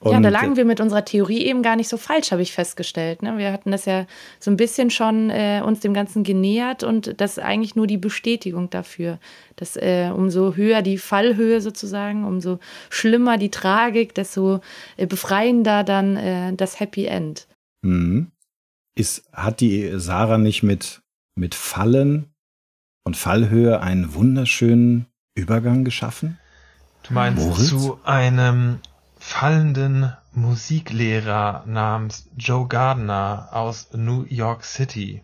Und ja, da lagen wir mit unserer Theorie eben gar nicht so falsch, habe ich festgestellt. Ne? Wir hatten das ja so ein bisschen schon äh, uns dem Ganzen genähert und das ist eigentlich nur die Bestätigung dafür, dass äh, umso höher die Fallhöhe sozusagen, umso schlimmer die Tragik, desto äh, befreiender dann äh, das Happy End. Mhm. Ist, hat die Sarah nicht mit, mit Fallen und Fallhöhe einen wunderschönen Übergang geschaffen? Du meinst Moritz? zu einem fallenden Musiklehrer namens Joe Gardner aus New York City,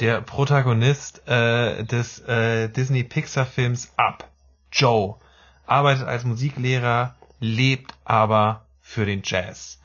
der Protagonist äh, des äh, Disney-Pixar-Films Up. Joe arbeitet als Musiklehrer, lebt aber für den Jazz.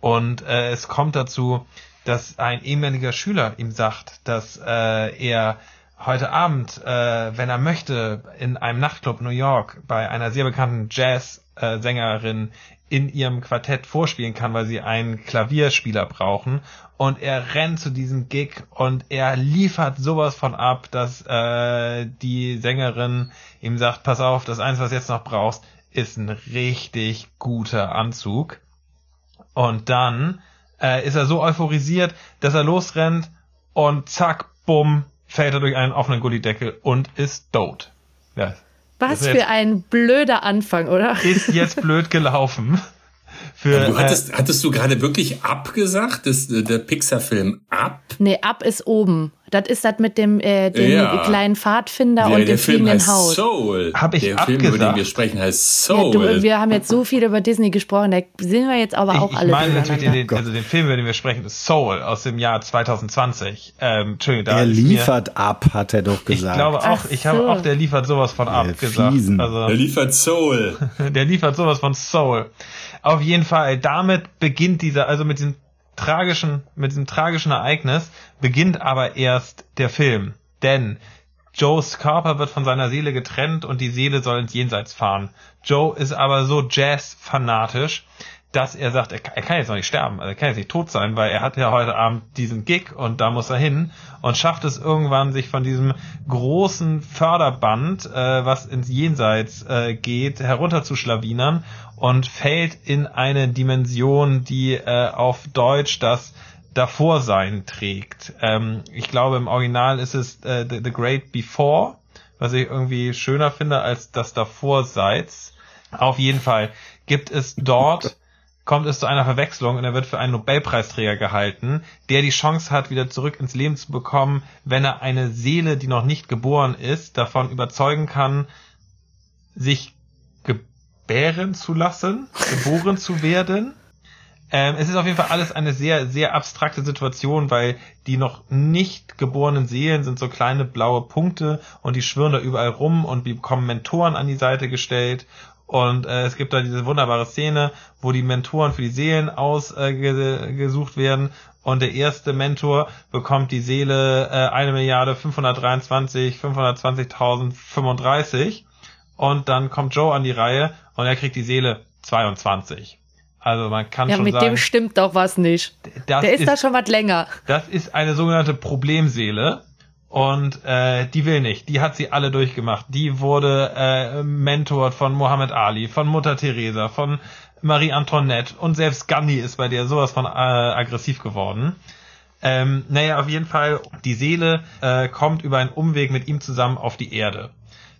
Und äh, es kommt dazu, dass ein ehemaliger Schüler ihm sagt, dass äh, er heute Abend, äh, wenn er möchte, in einem Nachtclub New York bei einer sehr bekannten Jazz-Sängerin in ihrem Quartett vorspielen kann, weil sie einen Klavierspieler brauchen. Und er rennt zu diesem Gig und er liefert sowas von ab, dass äh, die Sängerin ihm sagt, pass auf, das Einzige, was jetzt noch brauchst, ist ein richtig guter Anzug. Und dann äh, ist er so euphorisiert, dass er losrennt und zack, bumm, fällt er durch einen offenen Gullideckel und ist tot. Ja. Was für ein blöder Anfang, oder? Ist jetzt blöd gelaufen. Für, du hattest, äh, hattest du gerade wirklich abgesagt, das, der Pixar-Film Ab? Nee, Ab ist oben. Das ist das mit dem, äh, dem ja. kleinen Pfadfinder der, und dem fliegenden Haus. Soul. Hab ich der abgesagt? Film, über den wir sprechen, heißt Soul. Ja, du, wir haben jetzt so viel über Disney gesprochen, da sind wir jetzt aber auch ich, alle. Ich meine natürlich den, also den Film, über den wir sprechen, ist Soul aus dem Jahr 2020. Ähm, Entschuldigung, da er liefert mir, ab, hat er doch gesagt. Ich glaube auch, ich so. habe auch, der liefert sowas von ab gesagt. Also, der liefert Soul. der liefert sowas von Soul. Auf jeden Fall, damit beginnt dieser, also mit diesem tragischen, mit diesem tragischen Ereignis beginnt aber erst der Film. Denn Joes Körper wird von seiner Seele getrennt und die Seele soll ins Jenseits fahren. Joe ist aber so Jazz-fanatisch, dass er sagt, er, er, kann jetzt noch nicht sterben, also er kann jetzt nicht tot sein, weil er hat ja heute Abend diesen Gig und da muss er hin und schafft es irgendwann, sich von diesem großen Förderband, äh, was ins Jenseits äh, geht, herunterzuschlawinern und fällt in eine Dimension, die äh, auf Deutsch das Davorsein trägt. Ähm, ich glaube, im Original ist es äh, the, the Great Before, was ich irgendwie schöner finde als das Davorseits. Auf jeden Fall gibt es dort kommt es zu einer Verwechslung und er wird für einen Nobelpreisträger gehalten, der die Chance hat, wieder zurück ins Leben zu bekommen, wenn er eine Seele, die noch nicht geboren ist, davon überzeugen kann, sich gebären zu lassen, geboren zu werden. Ähm, es ist auf jeden Fall alles eine sehr, sehr abstrakte Situation, weil die noch nicht geborenen Seelen sind so kleine blaue Punkte und die schwirren da überall rum und bekommen Mentoren an die Seite gestellt und äh, es gibt da diese wunderbare Szene, wo die Mentoren für die Seelen ausgesucht äh, werden. Und der erste Mentor bekommt die Seele äh, eine Milliarde 523 520.035. Und dann kommt Joe an die Reihe und er kriegt die Seele 22. Also man kann ja, schon mit sagen, dem stimmt doch was nicht. Der ist, ist da schon was länger. Das ist eine sogenannte Problemseele. Und äh, die will nicht. Die hat sie alle durchgemacht. Die wurde äh, mentort von Muhammad Ali, von Mutter Teresa, von Marie Antoinette und selbst Gandhi ist bei der sowas von äh, aggressiv geworden. Ähm, naja, auf jeden Fall, die Seele äh, kommt über einen Umweg mit ihm zusammen auf die Erde.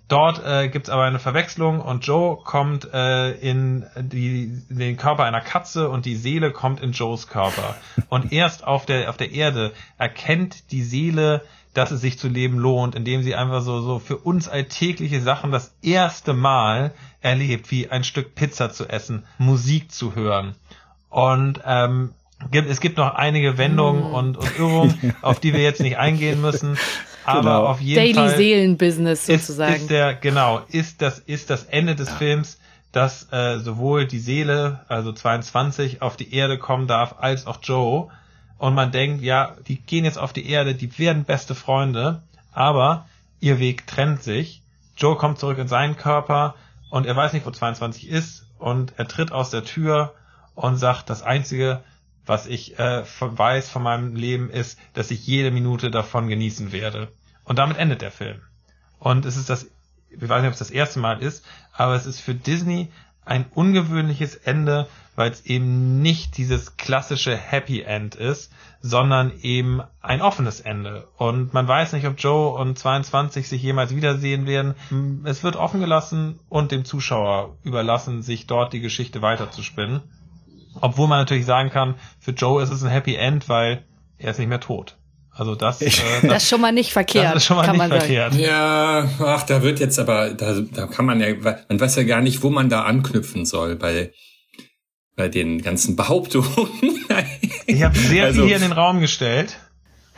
Dort äh, gibt es aber eine Verwechslung und Joe kommt äh, in, die, in den Körper einer Katze und die Seele kommt in Joes Körper. Und erst auf der, auf der Erde erkennt die Seele dass es sich zu leben lohnt, indem sie einfach so, so für uns alltägliche Sachen das erste Mal erlebt, wie ein Stück Pizza zu essen, Musik zu hören. Und ähm, gibt, es gibt noch einige Wendungen mm. und, und Irrungen, auf die wir jetzt nicht eingehen müssen. Aber genau. auf jeden Daily Fall. Daily Seelenbusiness sozusagen. Ist, ist der, genau, ist das, ist das Ende des ja. Films, dass äh, sowohl die Seele, also 22, auf die Erde kommen darf, als auch Joe und man denkt, ja, die gehen jetzt auf die Erde, die werden beste Freunde, aber ihr Weg trennt sich. Joe kommt zurück in seinen Körper und er weiß nicht, wo 22 ist und er tritt aus der Tür und sagt, das Einzige, was ich äh, weiß von meinem Leben ist, dass ich jede Minute davon genießen werde. Und damit endet der Film. Und es ist das, ich weiß nicht, ob es das erste Mal ist, aber es ist für Disney ein ungewöhnliches Ende, weil es eben nicht dieses klassische Happy End ist, sondern eben ein offenes Ende. Und man weiß nicht, ob Joe und 22 sich jemals wiedersehen werden. Es wird offen gelassen und dem Zuschauer überlassen, sich dort die Geschichte weiterzuspinnen. Obwohl man natürlich sagen kann, für Joe ist es ein Happy End, weil er ist nicht mehr tot. Also das, äh, das, das ist schon mal nicht verkehrt. Das ist schon mal kann nicht verkehrt. Sagen. Ja, ach, da wird jetzt aber, da, da kann man ja, man weiß ja gar nicht, wo man da anknüpfen soll bei, bei den ganzen Behauptungen. ich habe sehr also, viel hier in den Raum gestellt.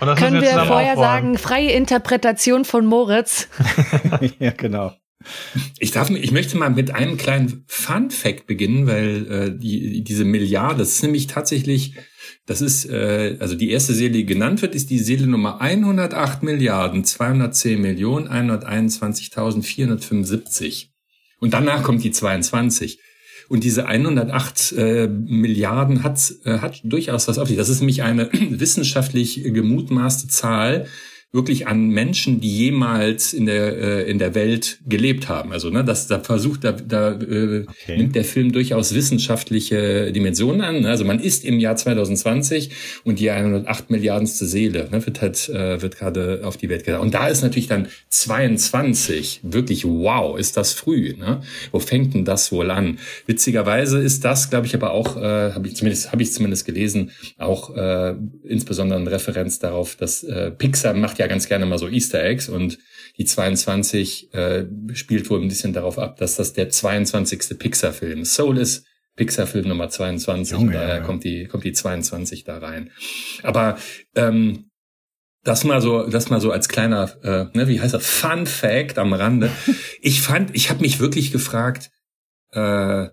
Und das Können wir, wir vorher aufbauen. sagen, freie Interpretation von Moritz. ja, genau. Ich darf, ich möchte mal mit einem kleinen Fun Fact beginnen, weil äh, die, diese Milliarde, das ist nämlich tatsächlich das ist, äh, also die erste Seele, die genannt wird, ist die Seele Nummer 108 Milliarden 210 Millionen 121.475. Und danach kommt die 22. Und diese 108 äh, Milliarden hat, äh, hat durchaus was auf sich. Das ist nämlich eine wissenschaftlich gemutmaßte Zahl, wirklich an Menschen, die jemals in der äh, in der Welt gelebt haben. Also ne, das da versucht da, da äh, okay. nimmt der Film durchaus wissenschaftliche Dimensionen an. Also man ist im Jahr 2020 und die 108 Milliardenste Seele ne, wird halt äh, wird gerade auf die Welt gedacht. Und da ist natürlich dann 22 wirklich wow, ist das früh. Ne? Wo fängt denn das wohl an? Witzigerweise ist das, glaube ich, aber auch äh, habe ich zumindest habe ich zumindest gelesen, auch äh, insbesondere eine Referenz darauf, dass äh, Pixar macht ja ganz gerne mal so Easter Eggs und die 22 äh, spielt wohl ein bisschen darauf ab, dass das der 22. Pixar-Film. Soul ist Pixar-Film Nummer 22, Junge, daher ja. kommt die kommt die 22 da rein. Aber ähm, das mal so, das mal so als kleiner, äh, ne, wie heißt das, Fun Fact am Rande. ich fand, ich habe mich wirklich gefragt, äh,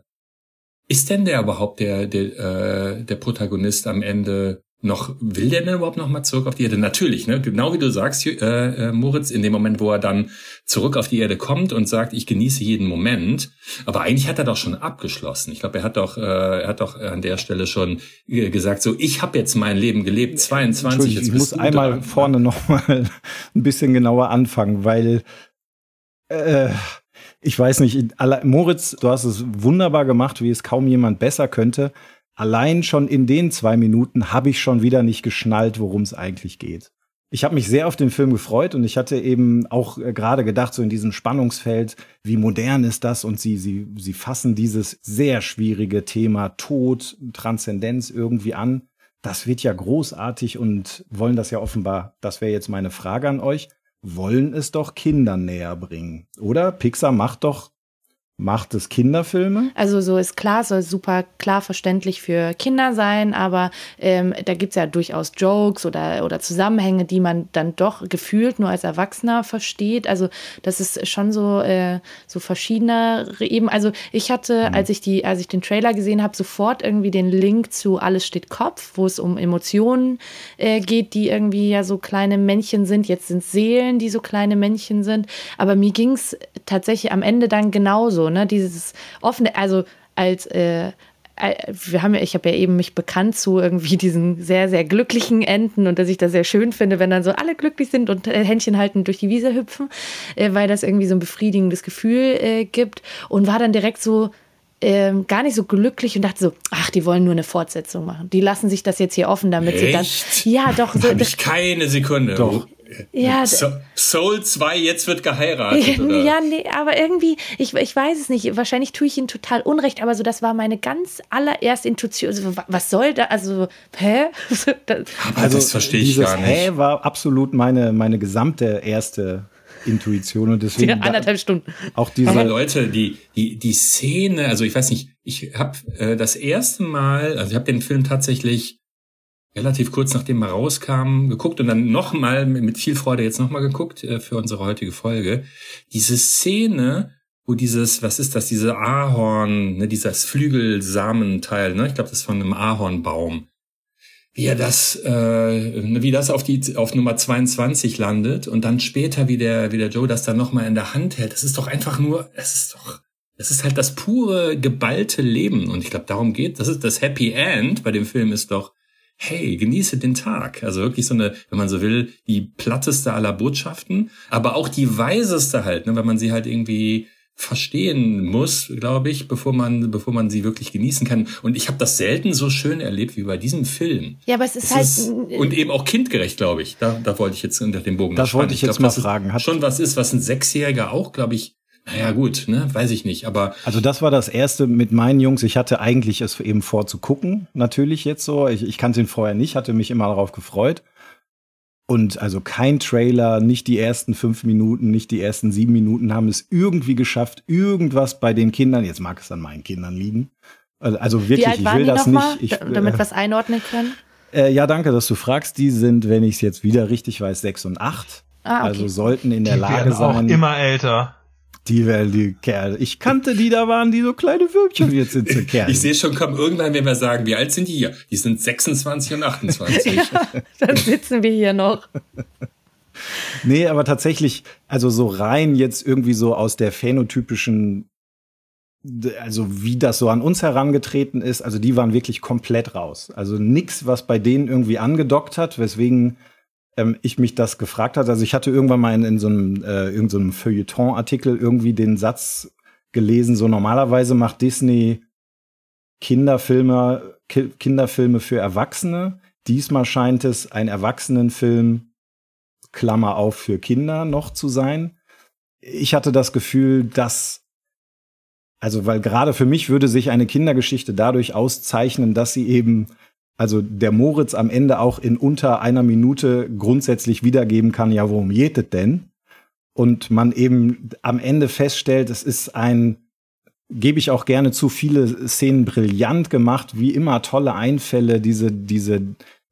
ist denn der überhaupt der der, äh, der Protagonist am Ende noch, will der denn überhaupt noch mal zurück auf die Erde? Natürlich, ne? Genau wie du sagst, äh, äh, Moritz, in dem Moment, wo er dann zurück auf die Erde kommt und sagt, ich genieße jeden Moment. Aber eigentlich hat er doch schon abgeschlossen. Ich glaube, er hat doch, äh, er hat doch an der Stelle schon äh, gesagt, so, ich habe jetzt mein Leben gelebt, 22. Jetzt ich muss einmal dran. vorne noch mal ein bisschen genauer anfangen, weil äh, ich weiß nicht, Moritz, du hast es wunderbar gemacht, wie es kaum jemand besser könnte allein schon in den zwei Minuten habe ich schon wieder nicht geschnallt, worum es eigentlich geht. Ich habe mich sehr auf den Film gefreut und ich hatte eben auch äh, gerade gedacht, so in diesem Spannungsfeld, wie modern ist das? Und sie, sie, sie fassen dieses sehr schwierige Thema Tod, Transzendenz irgendwie an. Das wird ja großartig und wollen das ja offenbar, das wäre jetzt meine Frage an euch, wollen es doch Kindern näher bringen. Oder? Pixar macht doch Macht es Kinderfilme? Also so ist klar, soll super klar verständlich für Kinder sein, aber ähm, da gibt's ja durchaus Jokes oder, oder Zusammenhänge, die man dann doch gefühlt nur als Erwachsener versteht. Also das ist schon so, äh, so verschiedene eben. Also ich hatte, mhm. als ich die, als ich den Trailer gesehen habe, sofort irgendwie den Link zu Alles steht Kopf, wo es um Emotionen äh, geht, die irgendwie ja so kleine Männchen sind. Jetzt sind Seelen, die so kleine Männchen sind. Aber mir ging's tatsächlich am Ende dann genauso ne? Dieses offene, also als äh, äh, wir haben ja, ich habe ja eben mich bekannt zu irgendwie diesen sehr, sehr glücklichen Enden und dass ich das sehr schön finde, wenn dann so alle glücklich sind und äh, Händchen halten durch die Wiese hüpfen, äh, weil das irgendwie so ein befriedigendes Gefühl äh, gibt und war dann direkt so, ähm, gar nicht so glücklich und dachte so, ach, die wollen nur eine Fortsetzung machen. Die lassen sich das jetzt hier offen, damit Echt? sie dann. Ja, doch. So, Hab ich keine Sekunde. Doch. Ja, so, Soul 2, jetzt wird geheiratet. Oder? Ja, nee, aber irgendwie, ich, ich weiß es nicht. Wahrscheinlich tue ich ihnen total Unrecht, aber so, das war meine ganz allererste Intuition. Also, was soll da? Also, hä? das, also, das verstehe ich gar nicht. Hä war absolut meine, meine gesamte erste Intuition und deswegen. Ja, anderthalb Stunden. Auch diese aber Leute, die, die, die Szene, also ich weiß nicht, ich habe äh, das erste Mal, also ich habe den Film tatsächlich relativ kurz nachdem er rauskam, geguckt und dann nochmal mit viel Freude jetzt nochmal geguckt äh, für unsere heutige Folge. Diese Szene, wo dieses, was ist das, diese Ahorn, ne, dieses Flügelsamenteil, ne, ich glaube, das ist von einem Ahornbaum, wie er das, äh, ne, wie das auf die auf Nummer 22 landet und dann später wie der, wie der Joe das dann nochmal in der Hand hält. Das ist doch einfach nur, es ist doch, das ist halt das pure geballte Leben und ich glaube, darum geht. Das ist das Happy End bei dem Film ist doch hey, genieße den Tag. Also wirklich so eine, wenn man so will, die platteste aller Botschaften, aber auch die weiseste halt, ne, wenn man sie halt irgendwie verstehen muss, glaube ich, bevor man bevor man sie wirklich genießen kann. Und ich habe das selten so schön erlebt wie bei diesem Film. Ja, aber es ist es halt ist, und eben auch kindgerecht, glaube ich. Da, da wollte ich jetzt unter dem Bogen. Das wollte ich jetzt glaub, mal fragen. Hat schon was ist, was ein Sechsjähriger auch, glaube ich, naja, gut, ne, weiß ich nicht, aber. Also das war das erste mit meinen Jungs. Ich hatte eigentlich es eben vor zu gucken, natürlich jetzt so. Ich, ich kannte ihn vorher nicht, hatte mich immer darauf gefreut. Und also kein Trailer, nicht die ersten fünf Minuten, nicht die ersten sieben Minuten haben es irgendwie geschafft, irgendwas bei den Kindern, jetzt mag es an meinen Kindern liegen. Also, also wirklich, ich will das nicht. Ich, damit wir es einordnen können. Äh, ja, danke, dass du fragst. Die sind, wenn ich es jetzt wieder richtig weiß, sechs und acht. Ah, okay. Also sollten in der die Lage sein. Auch immer älter. Die werden die Kerle. Ich kannte die, da waren die so kleine Würmchen, jetzt sind sie Kerle. Ich sehe schon, komm irgendwann, wenn wir sagen, wie alt sind die hier? Die sind 26 und 28. ja, dann sitzen wir hier noch. nee, aber tatsächlich, also so rein jetzt irgendwie so aus der phänotypischen, also wie das so an uns herangetreten ist, also die waren wirklich komplett raus. Also nix, was bei denen irgendwie angedockt hat, weswegen ähm, ich mich das gefragt hatte. Also ich hatte irgendwann mal in, in so einem, äh, irgendeinem so Feuilleton-Artikel irgendwie den Satz gelesen, so normalerweise macht Disney Kinderfilme, Ki Kinderfilme für Erwachsene. Diesmal scheint es ein Erwachsenenfilm, Klammer auf, für Kinder noch zu sein. Ich hatte das Gefühl, dass also, weil gerade für mich würde sich eine Kindergeschichte dadurch auszeichnen, dass sie eben also der Moritz am Ende auch in unter einer Minute grundsätzlich wiedergeben kann, ja, worum geht es denn? Und man eben am Ende feststellt, es ist ein, gebe ich auch gerne zu, viele Szenen brillant gemacht, wie immer tolle Einfälle, diese, diese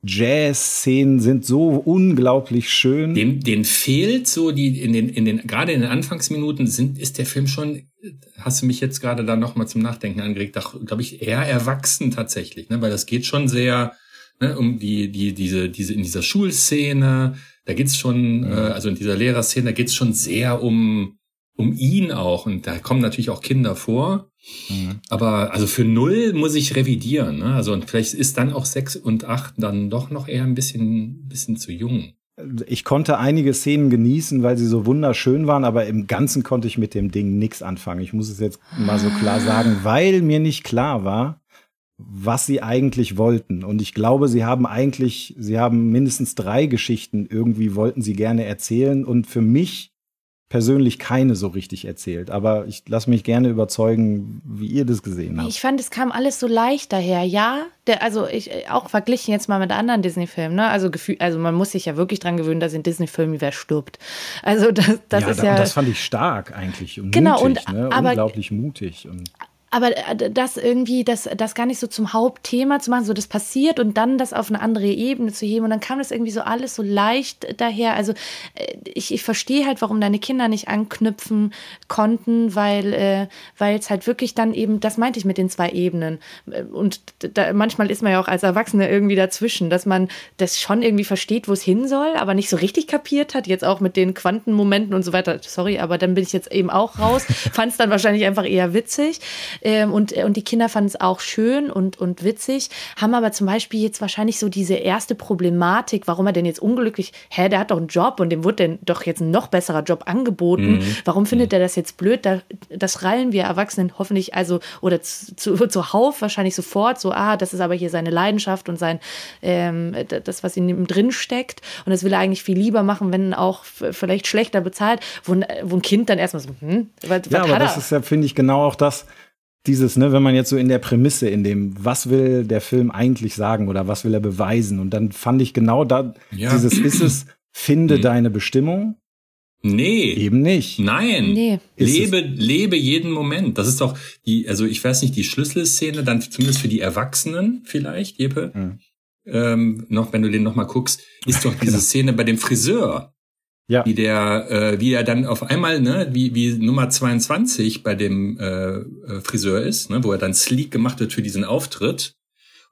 Jazz-Szenen sind so unglaublich schön. Dem, den fehlt so die in den in den gerade in den Anfangsminuten sind ist der Film schon. Hast du mich jetzt gerade da noch mal zum Nachdenken angeregt? Glaube ich eher erwachsen tatsächlich, ne? Weil das geht schon sehr ne, um die, die, diese, diese, in dieser Schulszene, da geht's schon, mhm. äh, also in dieser Lehrerszene, da geht's schon sehr um, um ihn auch. Und da kommen natürlich auch Kinder vor. Mhm. Aber also für null muss ich revidieren. Ne? Also und vielleicht ist dann auch sechs und acht dann doch noch eher ein bisschen, bisschen zu jung. Ich konnte einige Szenen genießen, weil sie so wunderschön waren, aber im Ganzen konnte ich mit dem Ding nichts anfangen. Ich muss es jetzt mal so klar sagen, weil mir nicht klar war, was sie eigentlich wollten. Und ich glaube, sie haben eigentlich, sie haben mindestens drei Geschichten irgendwie wollten sie gerne erzählen. Und für mich persönlich keine so richtig erzählt. Aber ich lasse mich gerne überzeugen, wie ihr das gesehen habt. Ich fand, es kam alles so leicht daher. Ja, der, also ich auch verglichen jetzt mal mit anderen Disney-Filmen. Ne? Also Gefühl, also man muss sich ja wirklich dran gewöhnen, dass in Disney-Filmen wer stirbt. Also das, das ja, ist ja. Das fand ich stark eigentlich und genau, mutig, und, ne? aber, unglaublich mutig. Und aber äh, das irgendwie, das, das gar nicht so zum Hauptthema zu machen, so das passiert und dann das auf eine andere Ebene zu heben und dann kam das irgendwie so alles so leicht daher. Also äh, ich, ich verstehe halt, warum deine Kinder nicht anknüpfen konnten, weil äh, weil es halt wirklich dann eben, das meinte ich mit den zwei Ebenen und da, manchmal ist man ja auch als Erwachsene irgendwie dazwischen, dass man das schon irgendwie versteht, wo es hin soll, aber nicht so richtig kapiert hat, jetzt auch mit den Quantenmomenten und so weiter. Sorry, aber dann bin ich jetzt eben auch raus, fand es dann wahrscheinlich einfach eher witzig. Ähm, und, und die Kinder fanden es auch schön und, und witzig, haben aber zum Beispiel jetzt wahrscheinlich so diese erste Problematik, warum er denn jetzt unglücklich, hä, der hat doch einen Job und dem wurde denn doch jetzt ein noch besserer Job angeboten. Mhm. Warum findet er das jetzt blöd? Da, das rallen wir Erwachsenen hoffentlich, also, oder zu, zu, zuhauf wahrscheinlich sofort, so, ah, das ist aber hier seine Leidenschaft und sein, ähm, das, was in ihm drin steckt. Und das will er eigentlich viel lieber machen, wenn auch vielleicht schlechter bezahlt, wo, wo ein Kind dann erstmal so, hm, was, ja, was aber das ist ja, finde ich, genau auch das, dieses, ne, wenn man jetzt so in der Prämisse, in dem, was will der Film eigentlich sagen oder was will er beweisen? Und dann fand ich genau da, ja. dieses ist es, finde mhm. deine Bestimmung. Nee. Eben nicht. Nein. Nee. Lebe, lebe jeden Moment. Das ist doch die, also ich weiß nicht, die Schlüsselszene, dann zumindest für die Erwachsenen vielleicht, Jeppe. Mhm. Ähm, noch, wenn du den noch mal guckst, ist doch diese genau. Szene bei dem Friseur ja. wie der, äh, wie er dann auf einmal, ne, wie, wie Nummer 22 bei dem äh, äh, Friseur ist, ne, wo er dann sleek gemacht wird für diesen Auftritt.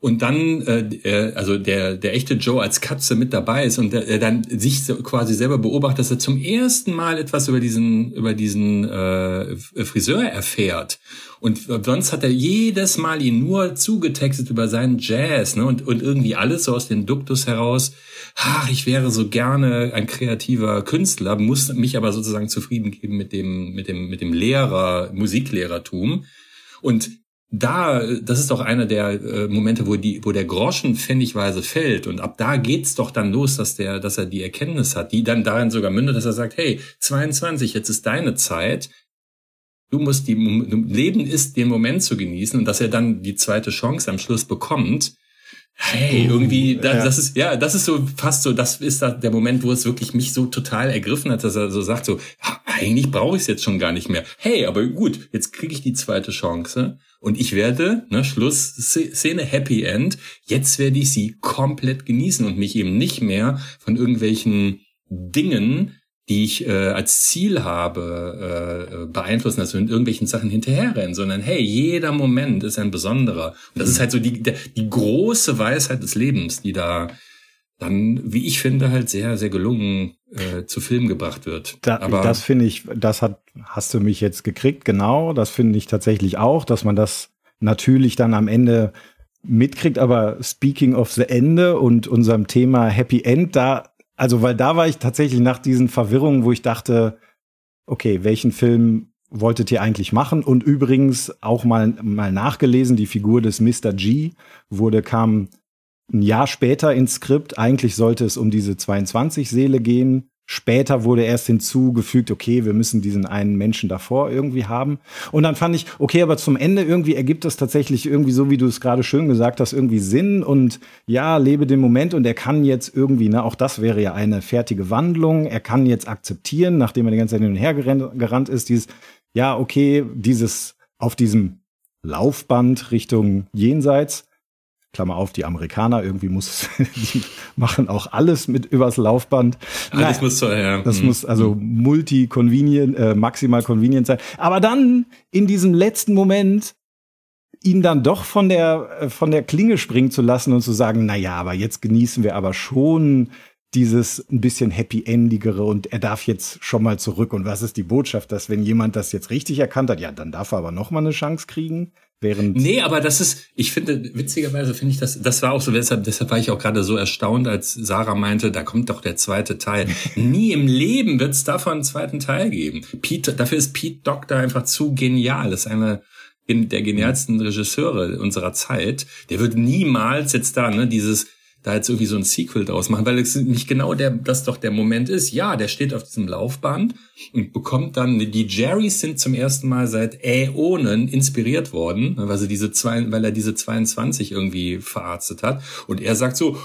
Und dann, äh, also der, der echte Joe als Katze mit dabei ist und der dann sich so quasi selber beobachtet, dass er zum ersten Mal etwas über diesen, über diesen äh, Friseur erfährt. Und sonst hat er jedes Mal ihn nur zugetextet über seinen Jazz, ne? Und, und irgendwie alles so aus dem Duktus heraus ach, ich wäre so gerne ein kreativer Künstler, muss mich aber sozusagen zufrieden geben mit dem, mit dem, mit dem Lehrer, Musiklehrertum. Und da, das ist doch einer der äh, Momente, wo die, wo der Groschen pfennigweise fällt und ab da geht's doch dann los, dass der, dass er die Erkenntnis hat, die dann darin sogar mündet, dass er sagt, hey, 22, jetzt ist deine Zeit, du musst die, Leben ist den Moment zu genießen und dass er dann die zweite Chance am Schluss bekommt, hey, irgendwie, das, ja. das ist, ja, das ist so fast so, das ist der Moment, wo es wirklich mich so total ergriffen hat, dass er so sagt, so, eigentlich brauche ich es jetzt schon gar nicht mehr. Hey, aber gut, jetzt kriege ich die zweite Chance und ich werde, ne, Schluss, Szene, Happy End, jetzt werde ich sie komplett genießen und mich eben nicht mehr von irgendwelchen Dingen die ich äh, als Ziel habe, äh, beeinflussen, dass wir in irgendwelchen Sachen hinterherrennen, sondern hey, jeder Moment ist ein besonderer. Und das ist halt so die, die große Weisheit des Lebens, die da dann, wie ich finde, halt sehr, sehr gelungen äh, zu Film gebracht wird. Da, Aber das finde ich, das hat, hast du mich jetzt gekriegt, genau. Das finde ich tatsächlich auch, dass man das natürlich dann am Ende mitkriegt. Aber speaking of the Ende und unserem Thema Happy End, da also, weil da war ich tatsächlich nach diesen Verwirrungen, wo ich dachte, okay, welchen Film wolltet ihr eigentlich machen? Und übrigens auch mal, mal nachgelesen, die Figur des Mr. G wurde, kam ein Jahr später ins Skript. Eigentlich sollte es um diese 22 Seele gehen. Später wurde erst hinzugefügt, okay, wir müssen diesen einen Menschen davor irgendwie haben. Und dann fand ich, okay, aber zum Ende irgendwie ergibt das tatsächlich irgendwie so, wie du es gerade schön gesagt hast, irgendwie Sinn und ja, lebe den Moment und er kann jetzt irgendwie, ne, auch das wäre ja eine fertige Wandlung. Er kann jetzt akzeptieren, nachdem er die ganze Zeit hin und her gerannt, gerannt ist, dieses, ja, okay, dieses auf diesem Laufband Richtung Jenseits Klammer auf, die Amerikaner, irgendwie muss, die machen auch alles mit übers Laufband. Alles muss so, ja. Das mhm. muss also multi-convenient, äh, maximal convenient sein. Aber dann in diesem letzten Moment ihn dann doch von der, äh, von der Klinge springen zu lassen und zu sagen, na ja, aber jetzt genießen wir aber schon dieses ein bisschen happy-endigere und er darf jetzt schon mal zurück. Und was ist die Botschaft, dass wenn jemand das jetzt richtig erkannt hat, ja, dann darf er aber noch mal eine Chance kriegen? Während nee, aber das ist, ich finde, witzigerweise finde ich das, das war auch so, deshalb, deshalb war ich auch gerade so erstaunt, als Sarah meinte, da kommt doch der zweite Teil. Nie im Leben wird es davon einen zweiten Teil geben. Pete, dafür ist Pete Doctor einfach zu genial. Das ist einer der genialsten Regisseure unserer Zeit. Der wird niemals jetzt da, ne, dieses, da jetzt irgendwie so ein Sequel draus machen, weil es nicht genau der, das doch der Moment ist. Ja, der steht auf diesem Laufband und bekommt dann, die Jerrys sind zum ersten Mal seit Äonen inspiriert worden, weil sie diese zwei, weil er diese 22 irgendwie verarztet hat. Und er sagt so,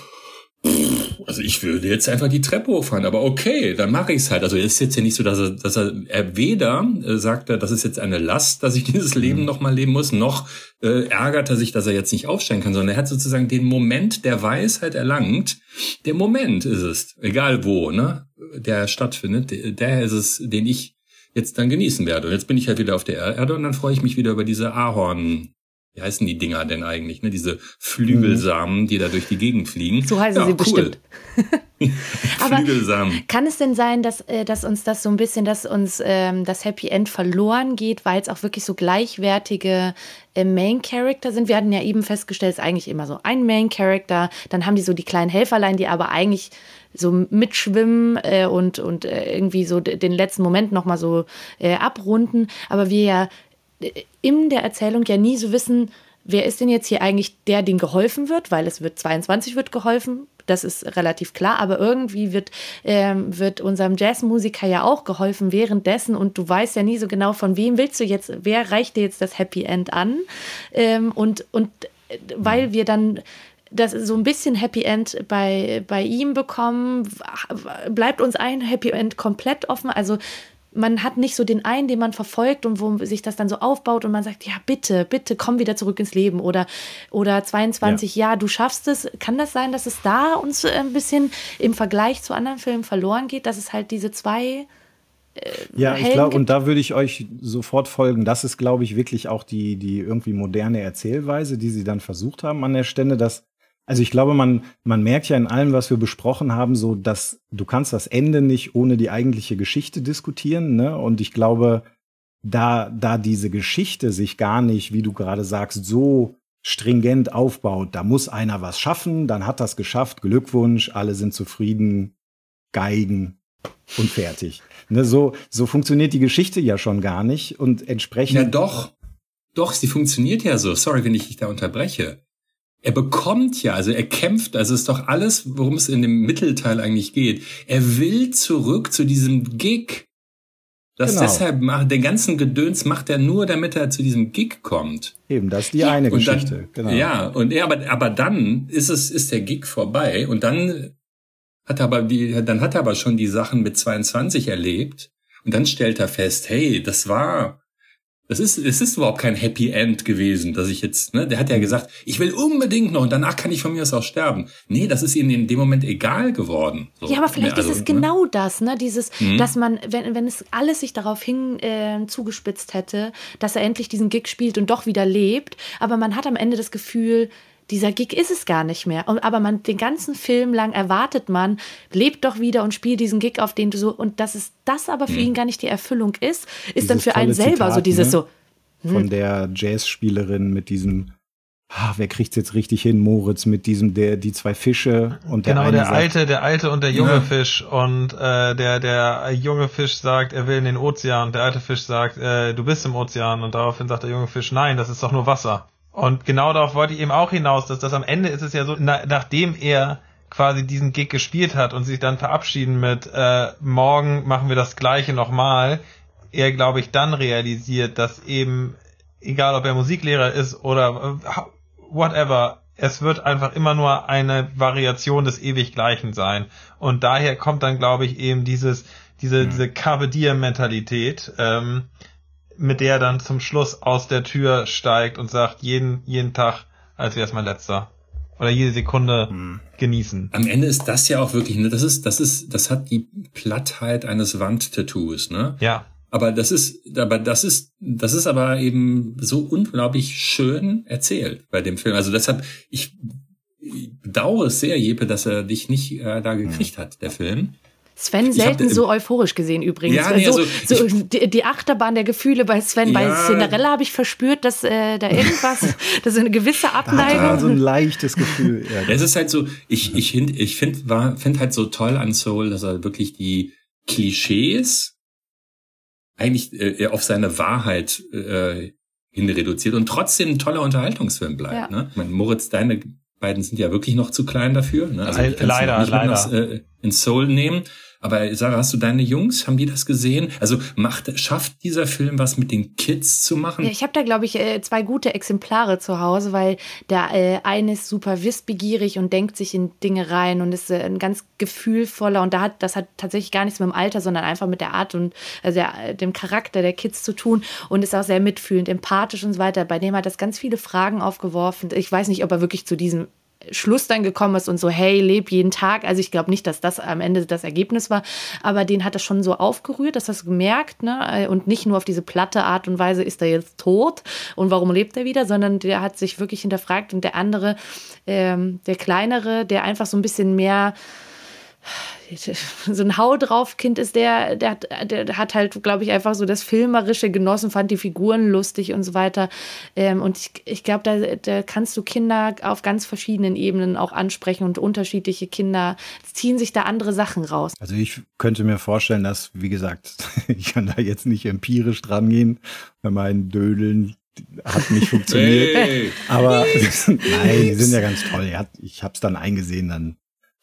also ich würde jetzt einfach die Treppe hochfahren, aber okay, dann mache ich es halt. Also es ist jetzt ja nicht so, dass er, dass er, er weder äh, sagt er, das ist jetzt eine Last, dass ich dieses Leben mhm. noch mal leben muss, noch äh, ärgert er sich, dass er jetzt nicht aufsteigen kann, sondern er hat sozusagen den Moment der Weisheit erlangt. Der Moment ist es, egal wo, ne, der stattfindet, der ist es, den ich jetzt dann genießen werde. Und jetzt bin ich halt wieder auf der Erde und dann freue ich mich wieder über diese Ahorn wie heißen die Dinger denn eigentlich, ne? Diese Flügelsamen, die da durch die Gegend fliegen. So heißen ja, sie cool. bestimmt. Flügelsamen. Kann es denn sein, dass, äh, dass uns das so ein bisschen, dass uns ähm, das Happy End verloren geht, weil es auch wirklich so gleichwertige äh, Main Character sind? Wir hatten ja eben festgestellt, es ist eigentlich immer so ein Main Character. Dann haben die so die kleinen Helferlein, die aber eigentlich so mitschwimmen äh, und, und äh, irgendwie so den letzten Moment nochmal so äh, abrunden. Aber wir ja in der Erzählung ja nie so wissen, wer ist denn jetzt hier eigentlich der, dem geholfen wird, weil es wird 22 wird geholfen, das ist relativ klar, aber irgendwie wird, ähm, wird unserem Jazzmusiker ja auch geholfen währenddessen und du weißt ja nie so genau, von wem willst du jetzt, wer reicht dir jetzt das Happy End an? Ähm, und, und äh, weil wir dann das so ein bisschen Happy End bei, bei ihm bekommen, bleibt uns ein Happy End komplett offen. Also man hat nicht so den einen, den man verfolgt und wo sich das dann so aufbaut und man sagt, ja, bitte, bitte, komm wieder zurück ins Leben oder, oder 22, ja. ja du schaffst es. Kann das sein, dass es da uns ein bisschen im Vergleich zu anderen Filmen verloren geht, dass es halt diese zwei äh, ja, ich glaube, und da würde ich euch sofort folgen. Das ist, glaube ich, wirklich auch die, die irgendwie moderne Erzählweise, die sie dann versucht haben an der Stelle, dass also ich glaube, man, man merkt ja in allem, was wir besprochen haben, so, dass du kannst das Ende nicht ohne die eigentliche Geschichte diskutieren. Ne? Und ich glaube, da, da diese Geschichte sich gar nicht, wie du gerade sagst, so stringent aufbaut, da muss einer was schaffen, dann hat das geschafft, Glückwunsch, alle sind zufrieden, Geigen und fertig. Ne, so, so funktioniert die Geschichte ja schon gar nicht und entsprechend. Ja, doch. Doch, sie funktioniert ja so. Sorry, wenn ich dich da unterbreche er bekommt ja, also er kämpft, also ist doch alles, worum es in dem Mittelteil eigentlich geht. Er will zurück zu diesem Gig. Das genau. deshalb macht, den ganzen Gedöns macht er nur, damit er zu diesem Gig kommt. Eben, das ist die eine und Geschichte. Dann, genau. Ja, und er, aber, aber dann ist es, ist der Gig vorbei und dann hat er aber die, dann hat er aber schon die Sachen mit 22 erlebt und dann stellt er fest, hey, das war, das ist, es ist überhaupt kein Happy End gewesen, dass ich jetzt, ne, der hat ja gesagt, ich will unbedingt noch und danach kann ich von mir aus auch sterben. Nee, das ist ihnen in dem Moment egal geworden. So. Ja, aber vielleicht also, ist es ne? genau das, ne, dieses, mhm. dass man, wenn, wenn es alles sich darauf hin äh, zugespitzt hätte, dass er endlich diesen Gig spielt und doch wieder lebt, aber man hat am Ende das Gefühl, dieser Gig ist es gar nicht mehr. Und, aber man den ganzen Film lang erwartet man, lebt doch wieder und spielt diesen Gig, auf den du so und dass es das aber für mhm. ihn gar nicht die Erfüllung ist, ist dieses dann für einen selber Zitat, so dieses ne? so hm. von der Jazzspielerin mit diesem Ah, wer kriegt's jetzt richtig hin? Moritz mit diesem der die zwei Fische und der genau der sagt, alte der alte und der junge ja. Fisch und äh, der der junge Fisch sagt er will in den Ozean der alte Fisch sagt äh, du bist im Ozean und daraufhin sagt der junge Fisch nein das ist doch nur Wasser und genau darauf wollte ich eben auch hinaus, dass das am Ende ist es ja so, na, nachdem er quasi diesen Gig gespielt hat und sich dann verabschieden mit äh, morgen machen wir das gleiche nochmal, er glaube ich dann realisiert, dass eben egal ob er Musiklehrer ist oder äh, whatever, es wird einfach immer nur eine Variation des ewig Gleichen sein und daher kommt dann glaube ich eben dieses diese mhm. diese Carpe Mentalität ähm, mit der er dann zum Schluss aus der Tür steigt und sagt, jeden, jeden Tag, als wäre es mein letzter. Oder jede Sekunde hm. genießen. Am Ende ist das ja auch wirklich, ne, das ist, das ist, das hat die Plattheit eines Wandtattoos, ne? Ja. Aber das ist, aber das ist, das ist aber eben so unglaublich schön erzählt bei dem Film. Also deshalb, ich, bedauere es sehr, Jeppe, dass er dich nicht äh, da gekriegt hat, der Film. Sven selten hab- so euphorisch gesehen übrigens. Ja, nee, so, also so ich- die, die Achterbahn der Gefühle bei Sven. Bei Ja. Cinderella habe ich verspürt, dass äh, da irgendwas, dass so eine gewisse Abneigung. so ein leichtes Gefühl. Ja, Es ist halt so, ich, ich finde, ich finde, war, finde halt so toll an Soul, dass er wirklich die Klischees eigentlich äh, auf seine Wahrheit äh, hin reduziert und trotzdem ein toller Unterhaltungsfilm bleibt. Ja. Ne? Ich meine, Moritz, deine beiden sind ja wirklich noch zu klein dafür. Ne? Also Le- leider, leider. nach, äh, in Soul nehmen. Aber Sarah, hast du deine Jungs, haben die das gesehen? Also macht, schafft dieser Film was mit den Kids zu machen? Ja, ich habe da, glaube ich, äh, zwei gute Exemplare zu Hause, weil der äh, eine ist super wissbegierig und denkt sich in Dinge rein und ist äh, ein ganz gefühlvoller und da hat das hat tatsächlich gar nichts mit dem Alter, sondern einfach mit der Art und also der, dem Charakter der Kids zu tun und ist auch sehr mitfühlend, empathisch und so weiter. Bei dem hat das ganz viele Fragen aufgeworfen. Ich weiß nicht, ob er wirklich zu diesem Schluss dann gekommen ist und so, hey, leb jeden Tag. Also ich glaube nicht, dass das am Ende das Ergebnis war, aber den hat das schon so aufgerührt, dass das gemerkt, ne? Und nicht nur auf diese platte Art und Weise, ist er jetzt tot und warum lebt er wieder, sondern der hat sich wirklich hinterfragt und der andere, ähm, der kleinere, der einfach so ein bisschen mehr so ein Hau drauf Kind ist der, der hat, der hat halt, glaube ich, einfach so das Filmerische genossen, fand die Figuren lustig und so weiter. Ähm, und ich, ich glaube, da, da kannst du Kinder auf ganz verschiedenen Ebenen auch ansprechen und unterschiedliche Kinder ziehen sich da andere Sachen raus. Also ich könnte mir vorstellen, dass, wie gesagt, ich kann da jetzt nicht empirisch dran gehen, bei meinen Dödeln hat nicht funktioniert. Hey. Aber nein, die sind ja ganz toll. Ich habe es dann eingesehen, dann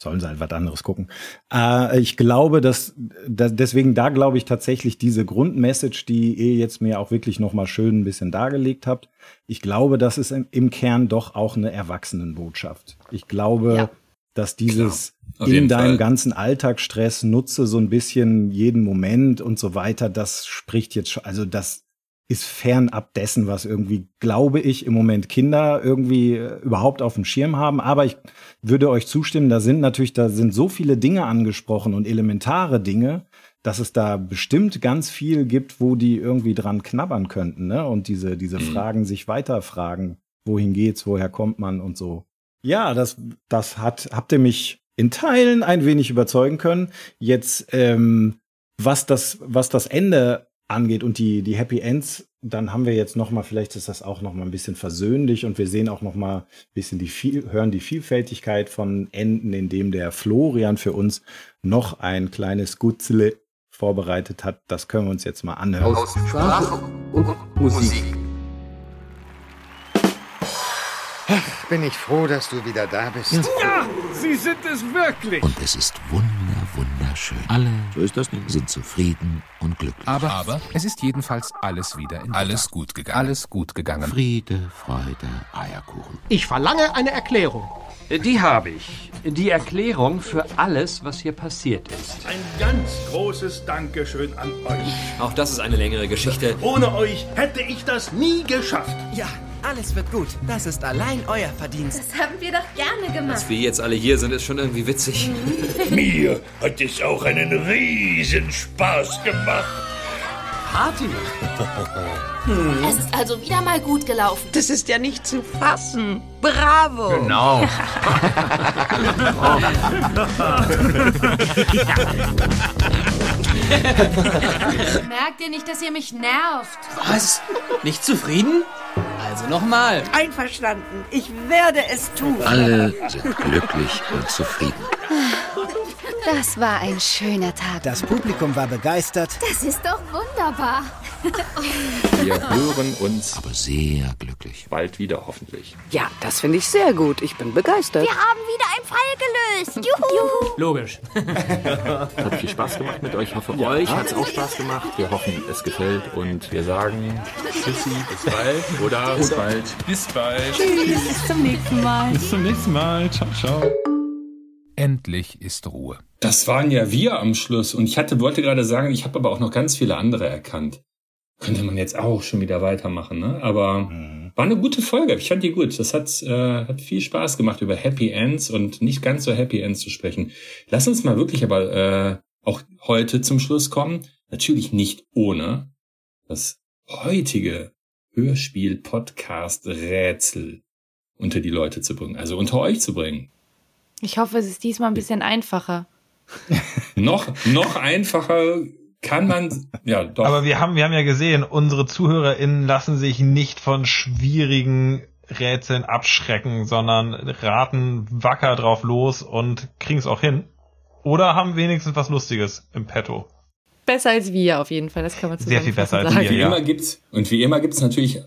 sollen sie halt was anderes gucken. Äh, ich glaube, dass, dass deswegen da glaube ich tatsächlich diese Grundmessage, die ihr jetzt mir auch wirklich noch mal schön ein bisschen dargelegt habt. Ich glaube, das ist im, im Kern doch auch eine Erwachsenenbotschaft. Ich glaube, Ja. dass dieses in deinem Fall. ganzen Alltagsstress nutze so ein bisschen jeden Moment und so weiter, das spricht jetzt schon, also das ist fernab dessen, was irgendwie, glaube ich, im Moment Kinder irgendwie äh, überhaupt auf dem Schirm haben. Aber ich würde euch zustimmen, da sind natürlich, da sind so viele Dinge angesprochen und elementare Dinge, dass es da bestimmt ganz viel gibt, wo die irgendwie dran knabbern könnten, ne? Und diese, diese Fragen sich weiterfragen, wohin geht's, woher kommt man und so. Ja, das, das hat, habt ihr mich in Teilen ein wenig überzeugen können. Jetzt, ähm, was das, was das Ende angeht und die, die Happy Ends, dann haben wir jetzt noch mal, vielleicht ist das auch noch mal ein bisschen versöhnlich und wir sehen auch noch mal ein bisschen die viel, hören die Vielfältigkeit von Enden, indem der Florian für uns noch ein kleines Gutzle vorbereitet hat. Das können wir uns jetzt mal anhören. Aus Sprache und Musik. Bin ich froh, dass du wieder da bist. Ja, Sie sind es wirklich. Und es ist wunder, wunderschön. Alle so ist das nicht. sind zufrieden und glücklich. Aber, aber es ist jedenfalls alles wieder in Alles gut gegangen. Alles gut gegangen. Friede, Freude, Eierkuchen. Ich verlange eine Erklärung. Die habe ich. Die Erklärung für alles, was hier passiert ist. Ein ganz großes Dankeschön an euch. Auch das ist eine längere Geschichte. Ohne euch hätte ich das nie geschafft. Ja, alles wird gut. Das ist allein euer Verdienst. Das haben wir doch gerne gemacht. Dass wir jetzt alle hier sind, ist schon irgendwie witzig. Mir hat es auch einen Riesenspaß gemacht. Party. Es ist also wieder mal gut gelaufen. Das ist ja nicht zu fassen. Bravo. Genau. Merkt ihr nicht, dass ihr mich nervt? Was? Nicht zufrieden? Also nochmal. Einverstanden. Ich werde es tun. Alle sind glücklich und zufrieden. Das war ein schöner Tag. Das Publikum war begeistert. Das ist doch wunderbar. Wir hören uns Aber sehr glücklich. bald wieder, hoffentlich. Ja, das finde ich sehr gut. Ich bin begeistert. Wir haben wieder einen Fall gelöst. Juhu. Logisch. Hat viel Spaß gemacht mit euch. Ich hoffe, euch hat es auch Spaß gemacht. Wir hoffen, es gefällt und wir sagen Tschüssi, bis bald. Oder bis bald. Bis bald. Bis zum nächsten Mal. Bis zum nächsten Mal. Ciao, ciao. Endlich ist Ruhe. Das waren ja wir am Schluss. Und ich hatte, wollte gerade sagen, ich habe aber auch noch ganz viele andere erkannt. Könnte man jetzt auch schon wieder weitermachen, ne? Aber war eine gute Folge. Ich fand die gut. Das hat, äh, hat viel Spaß gemacht, über Happy Ends und nicht ganz so Happy Ends zu sprechen. Lass uns mal wirklich aber äh, auch heute zum Schluss kommen. natürlich nicht ohne das heutige Hörspiel-Podcast-Rätsel unter die Leute zu bringen, also unter euch zu bringen. Ich hoffe, es ist diesmal ein bisschen einfacher. noch, noch einfacher kann man, ja, doch. Aber wir haben, wir haben ja gesehen, unsere ZuhörerInnen lassen sich nicht von schwierigen Rätseln abschrecken, sondern raten wacker drauf los und kriegen es auch hin. Oder haben wenigstens was Lustiges im Petto. Besser als wir auf jeden Fall, das kann man Sehr viel besser als sagen. wir, wie ja. Immer gibt's, und wie immer gibt's natürlich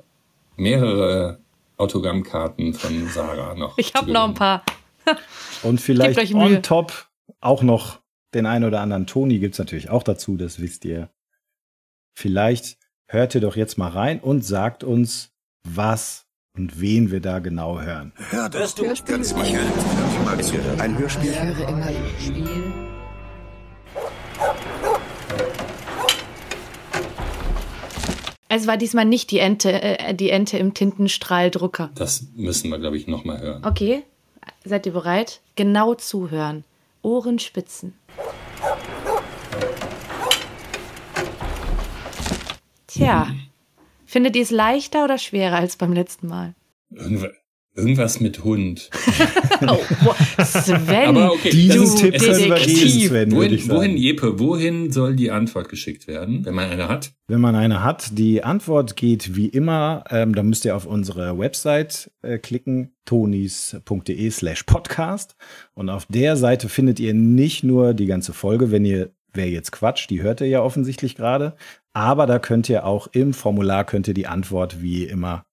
mehrere Autogrammkarten von Sarah noch. Ich habe noch ein paar. und vielleicht on top auch noch den einen oder anderen Toni gibt's natürlich auch dazu, das wisst ihr. Vielleicht hört ihr doch jetzt mal rein und sagt uns, was und wen wir da genau hören. Hör das du ganz Michael. Ein Hörspiel. Ich höre immer Hörspiel. Es war diesmal nicht die Ente, äh, die Ente im Tintenstrahldrucker. Das müssen wir, glaube ich, nochmal hören. Okay, seid ihr bereit? Genau zuhören. Ohren spitzen. Tja, findet ihr es leichter oder schwerer als beim letzten Mal? Irgendwas mit Hund. oh, Sven, Aber okay, diesen Tipp können wir geben, Sven, wohin, wohin, Jeppe, wohin soll die Antwort geschickt werden, wenn man eine hat? Wenn man eine hat, die Antwort geht wie immer, ähm, da müsst ihr auf unsere Website äh, klicken, tonis.de slash podcast. Und auf der Seite findet ihr nicht nur die ganze Folge, wenn ihr Wer jetzt Quatsch, die hört ihr ja offensichtlich gerade. Aber da könnt ihr auch im Formular könnt ihr die Antwort wie immer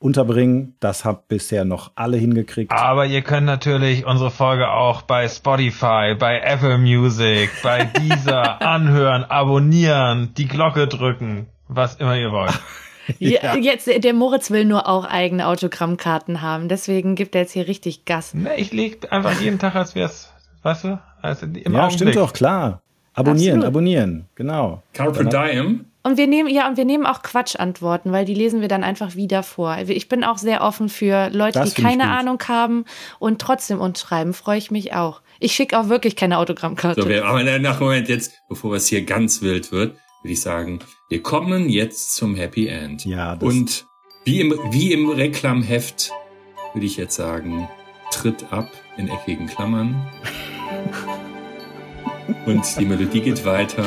unterbringen. Das habt bisher noch alle hingekriegt. Aber ihr könnt natürlich unsere Folge auch bei Spotify, bei Apple Music, bei dieser anhören, abonnieren, die Glocke drücken, was immer ihr wollt. ja. Jetzt, der Moritz will nur auch eigene Autogrammkarten haben, deswegen gibt er jetzt hier richtig Gas. Ne, ich leg einfach jeden Tag, als wär's, weißt du, also im Ja, Augenblick. stimmt doch, klar. Abonnieren, Absolut. abonnieren, genau. Carpe Diem. Und wir nehmen, ja, und wir nehmen auch Quatschantworten, weil die lesen wir dann einfach wieder vor. Ich bin auch sehr offen für Leute, das die keine Ahnung haben und trotzdem uns schreiben. Freue ich mich auch. Ich schicke auch wirklich keine Autogrammkarte. So, wir, aber nach Moment jetzt, bevor es hier ganz wild wird, würde ich sagen, wir kommen jetzt zum Happy End. Ja, das und wie im, wie im Reklamheft würde ich jetzt sagen, tritt ab in eckigen Klammern. und die Melodie geht weiter.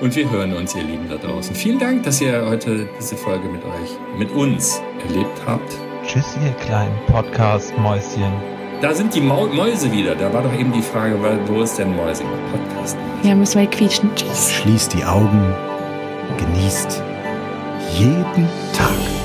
Und wir hören uns, ihr Lieben da draußen. Vielen Dank, dass ihr heute diese Folge mit euch, mit uns erlebt habt. Tschüss, ihr kleinen Podcast-Mäuschen. Da sind die Mau Mäuse wieder. Da war doch eben die Frage, wo ist denn Mäusing? Podcast. Ja, müssen wir quietschen. Tschüss. Schließt die Augen, genießt jeden Tag.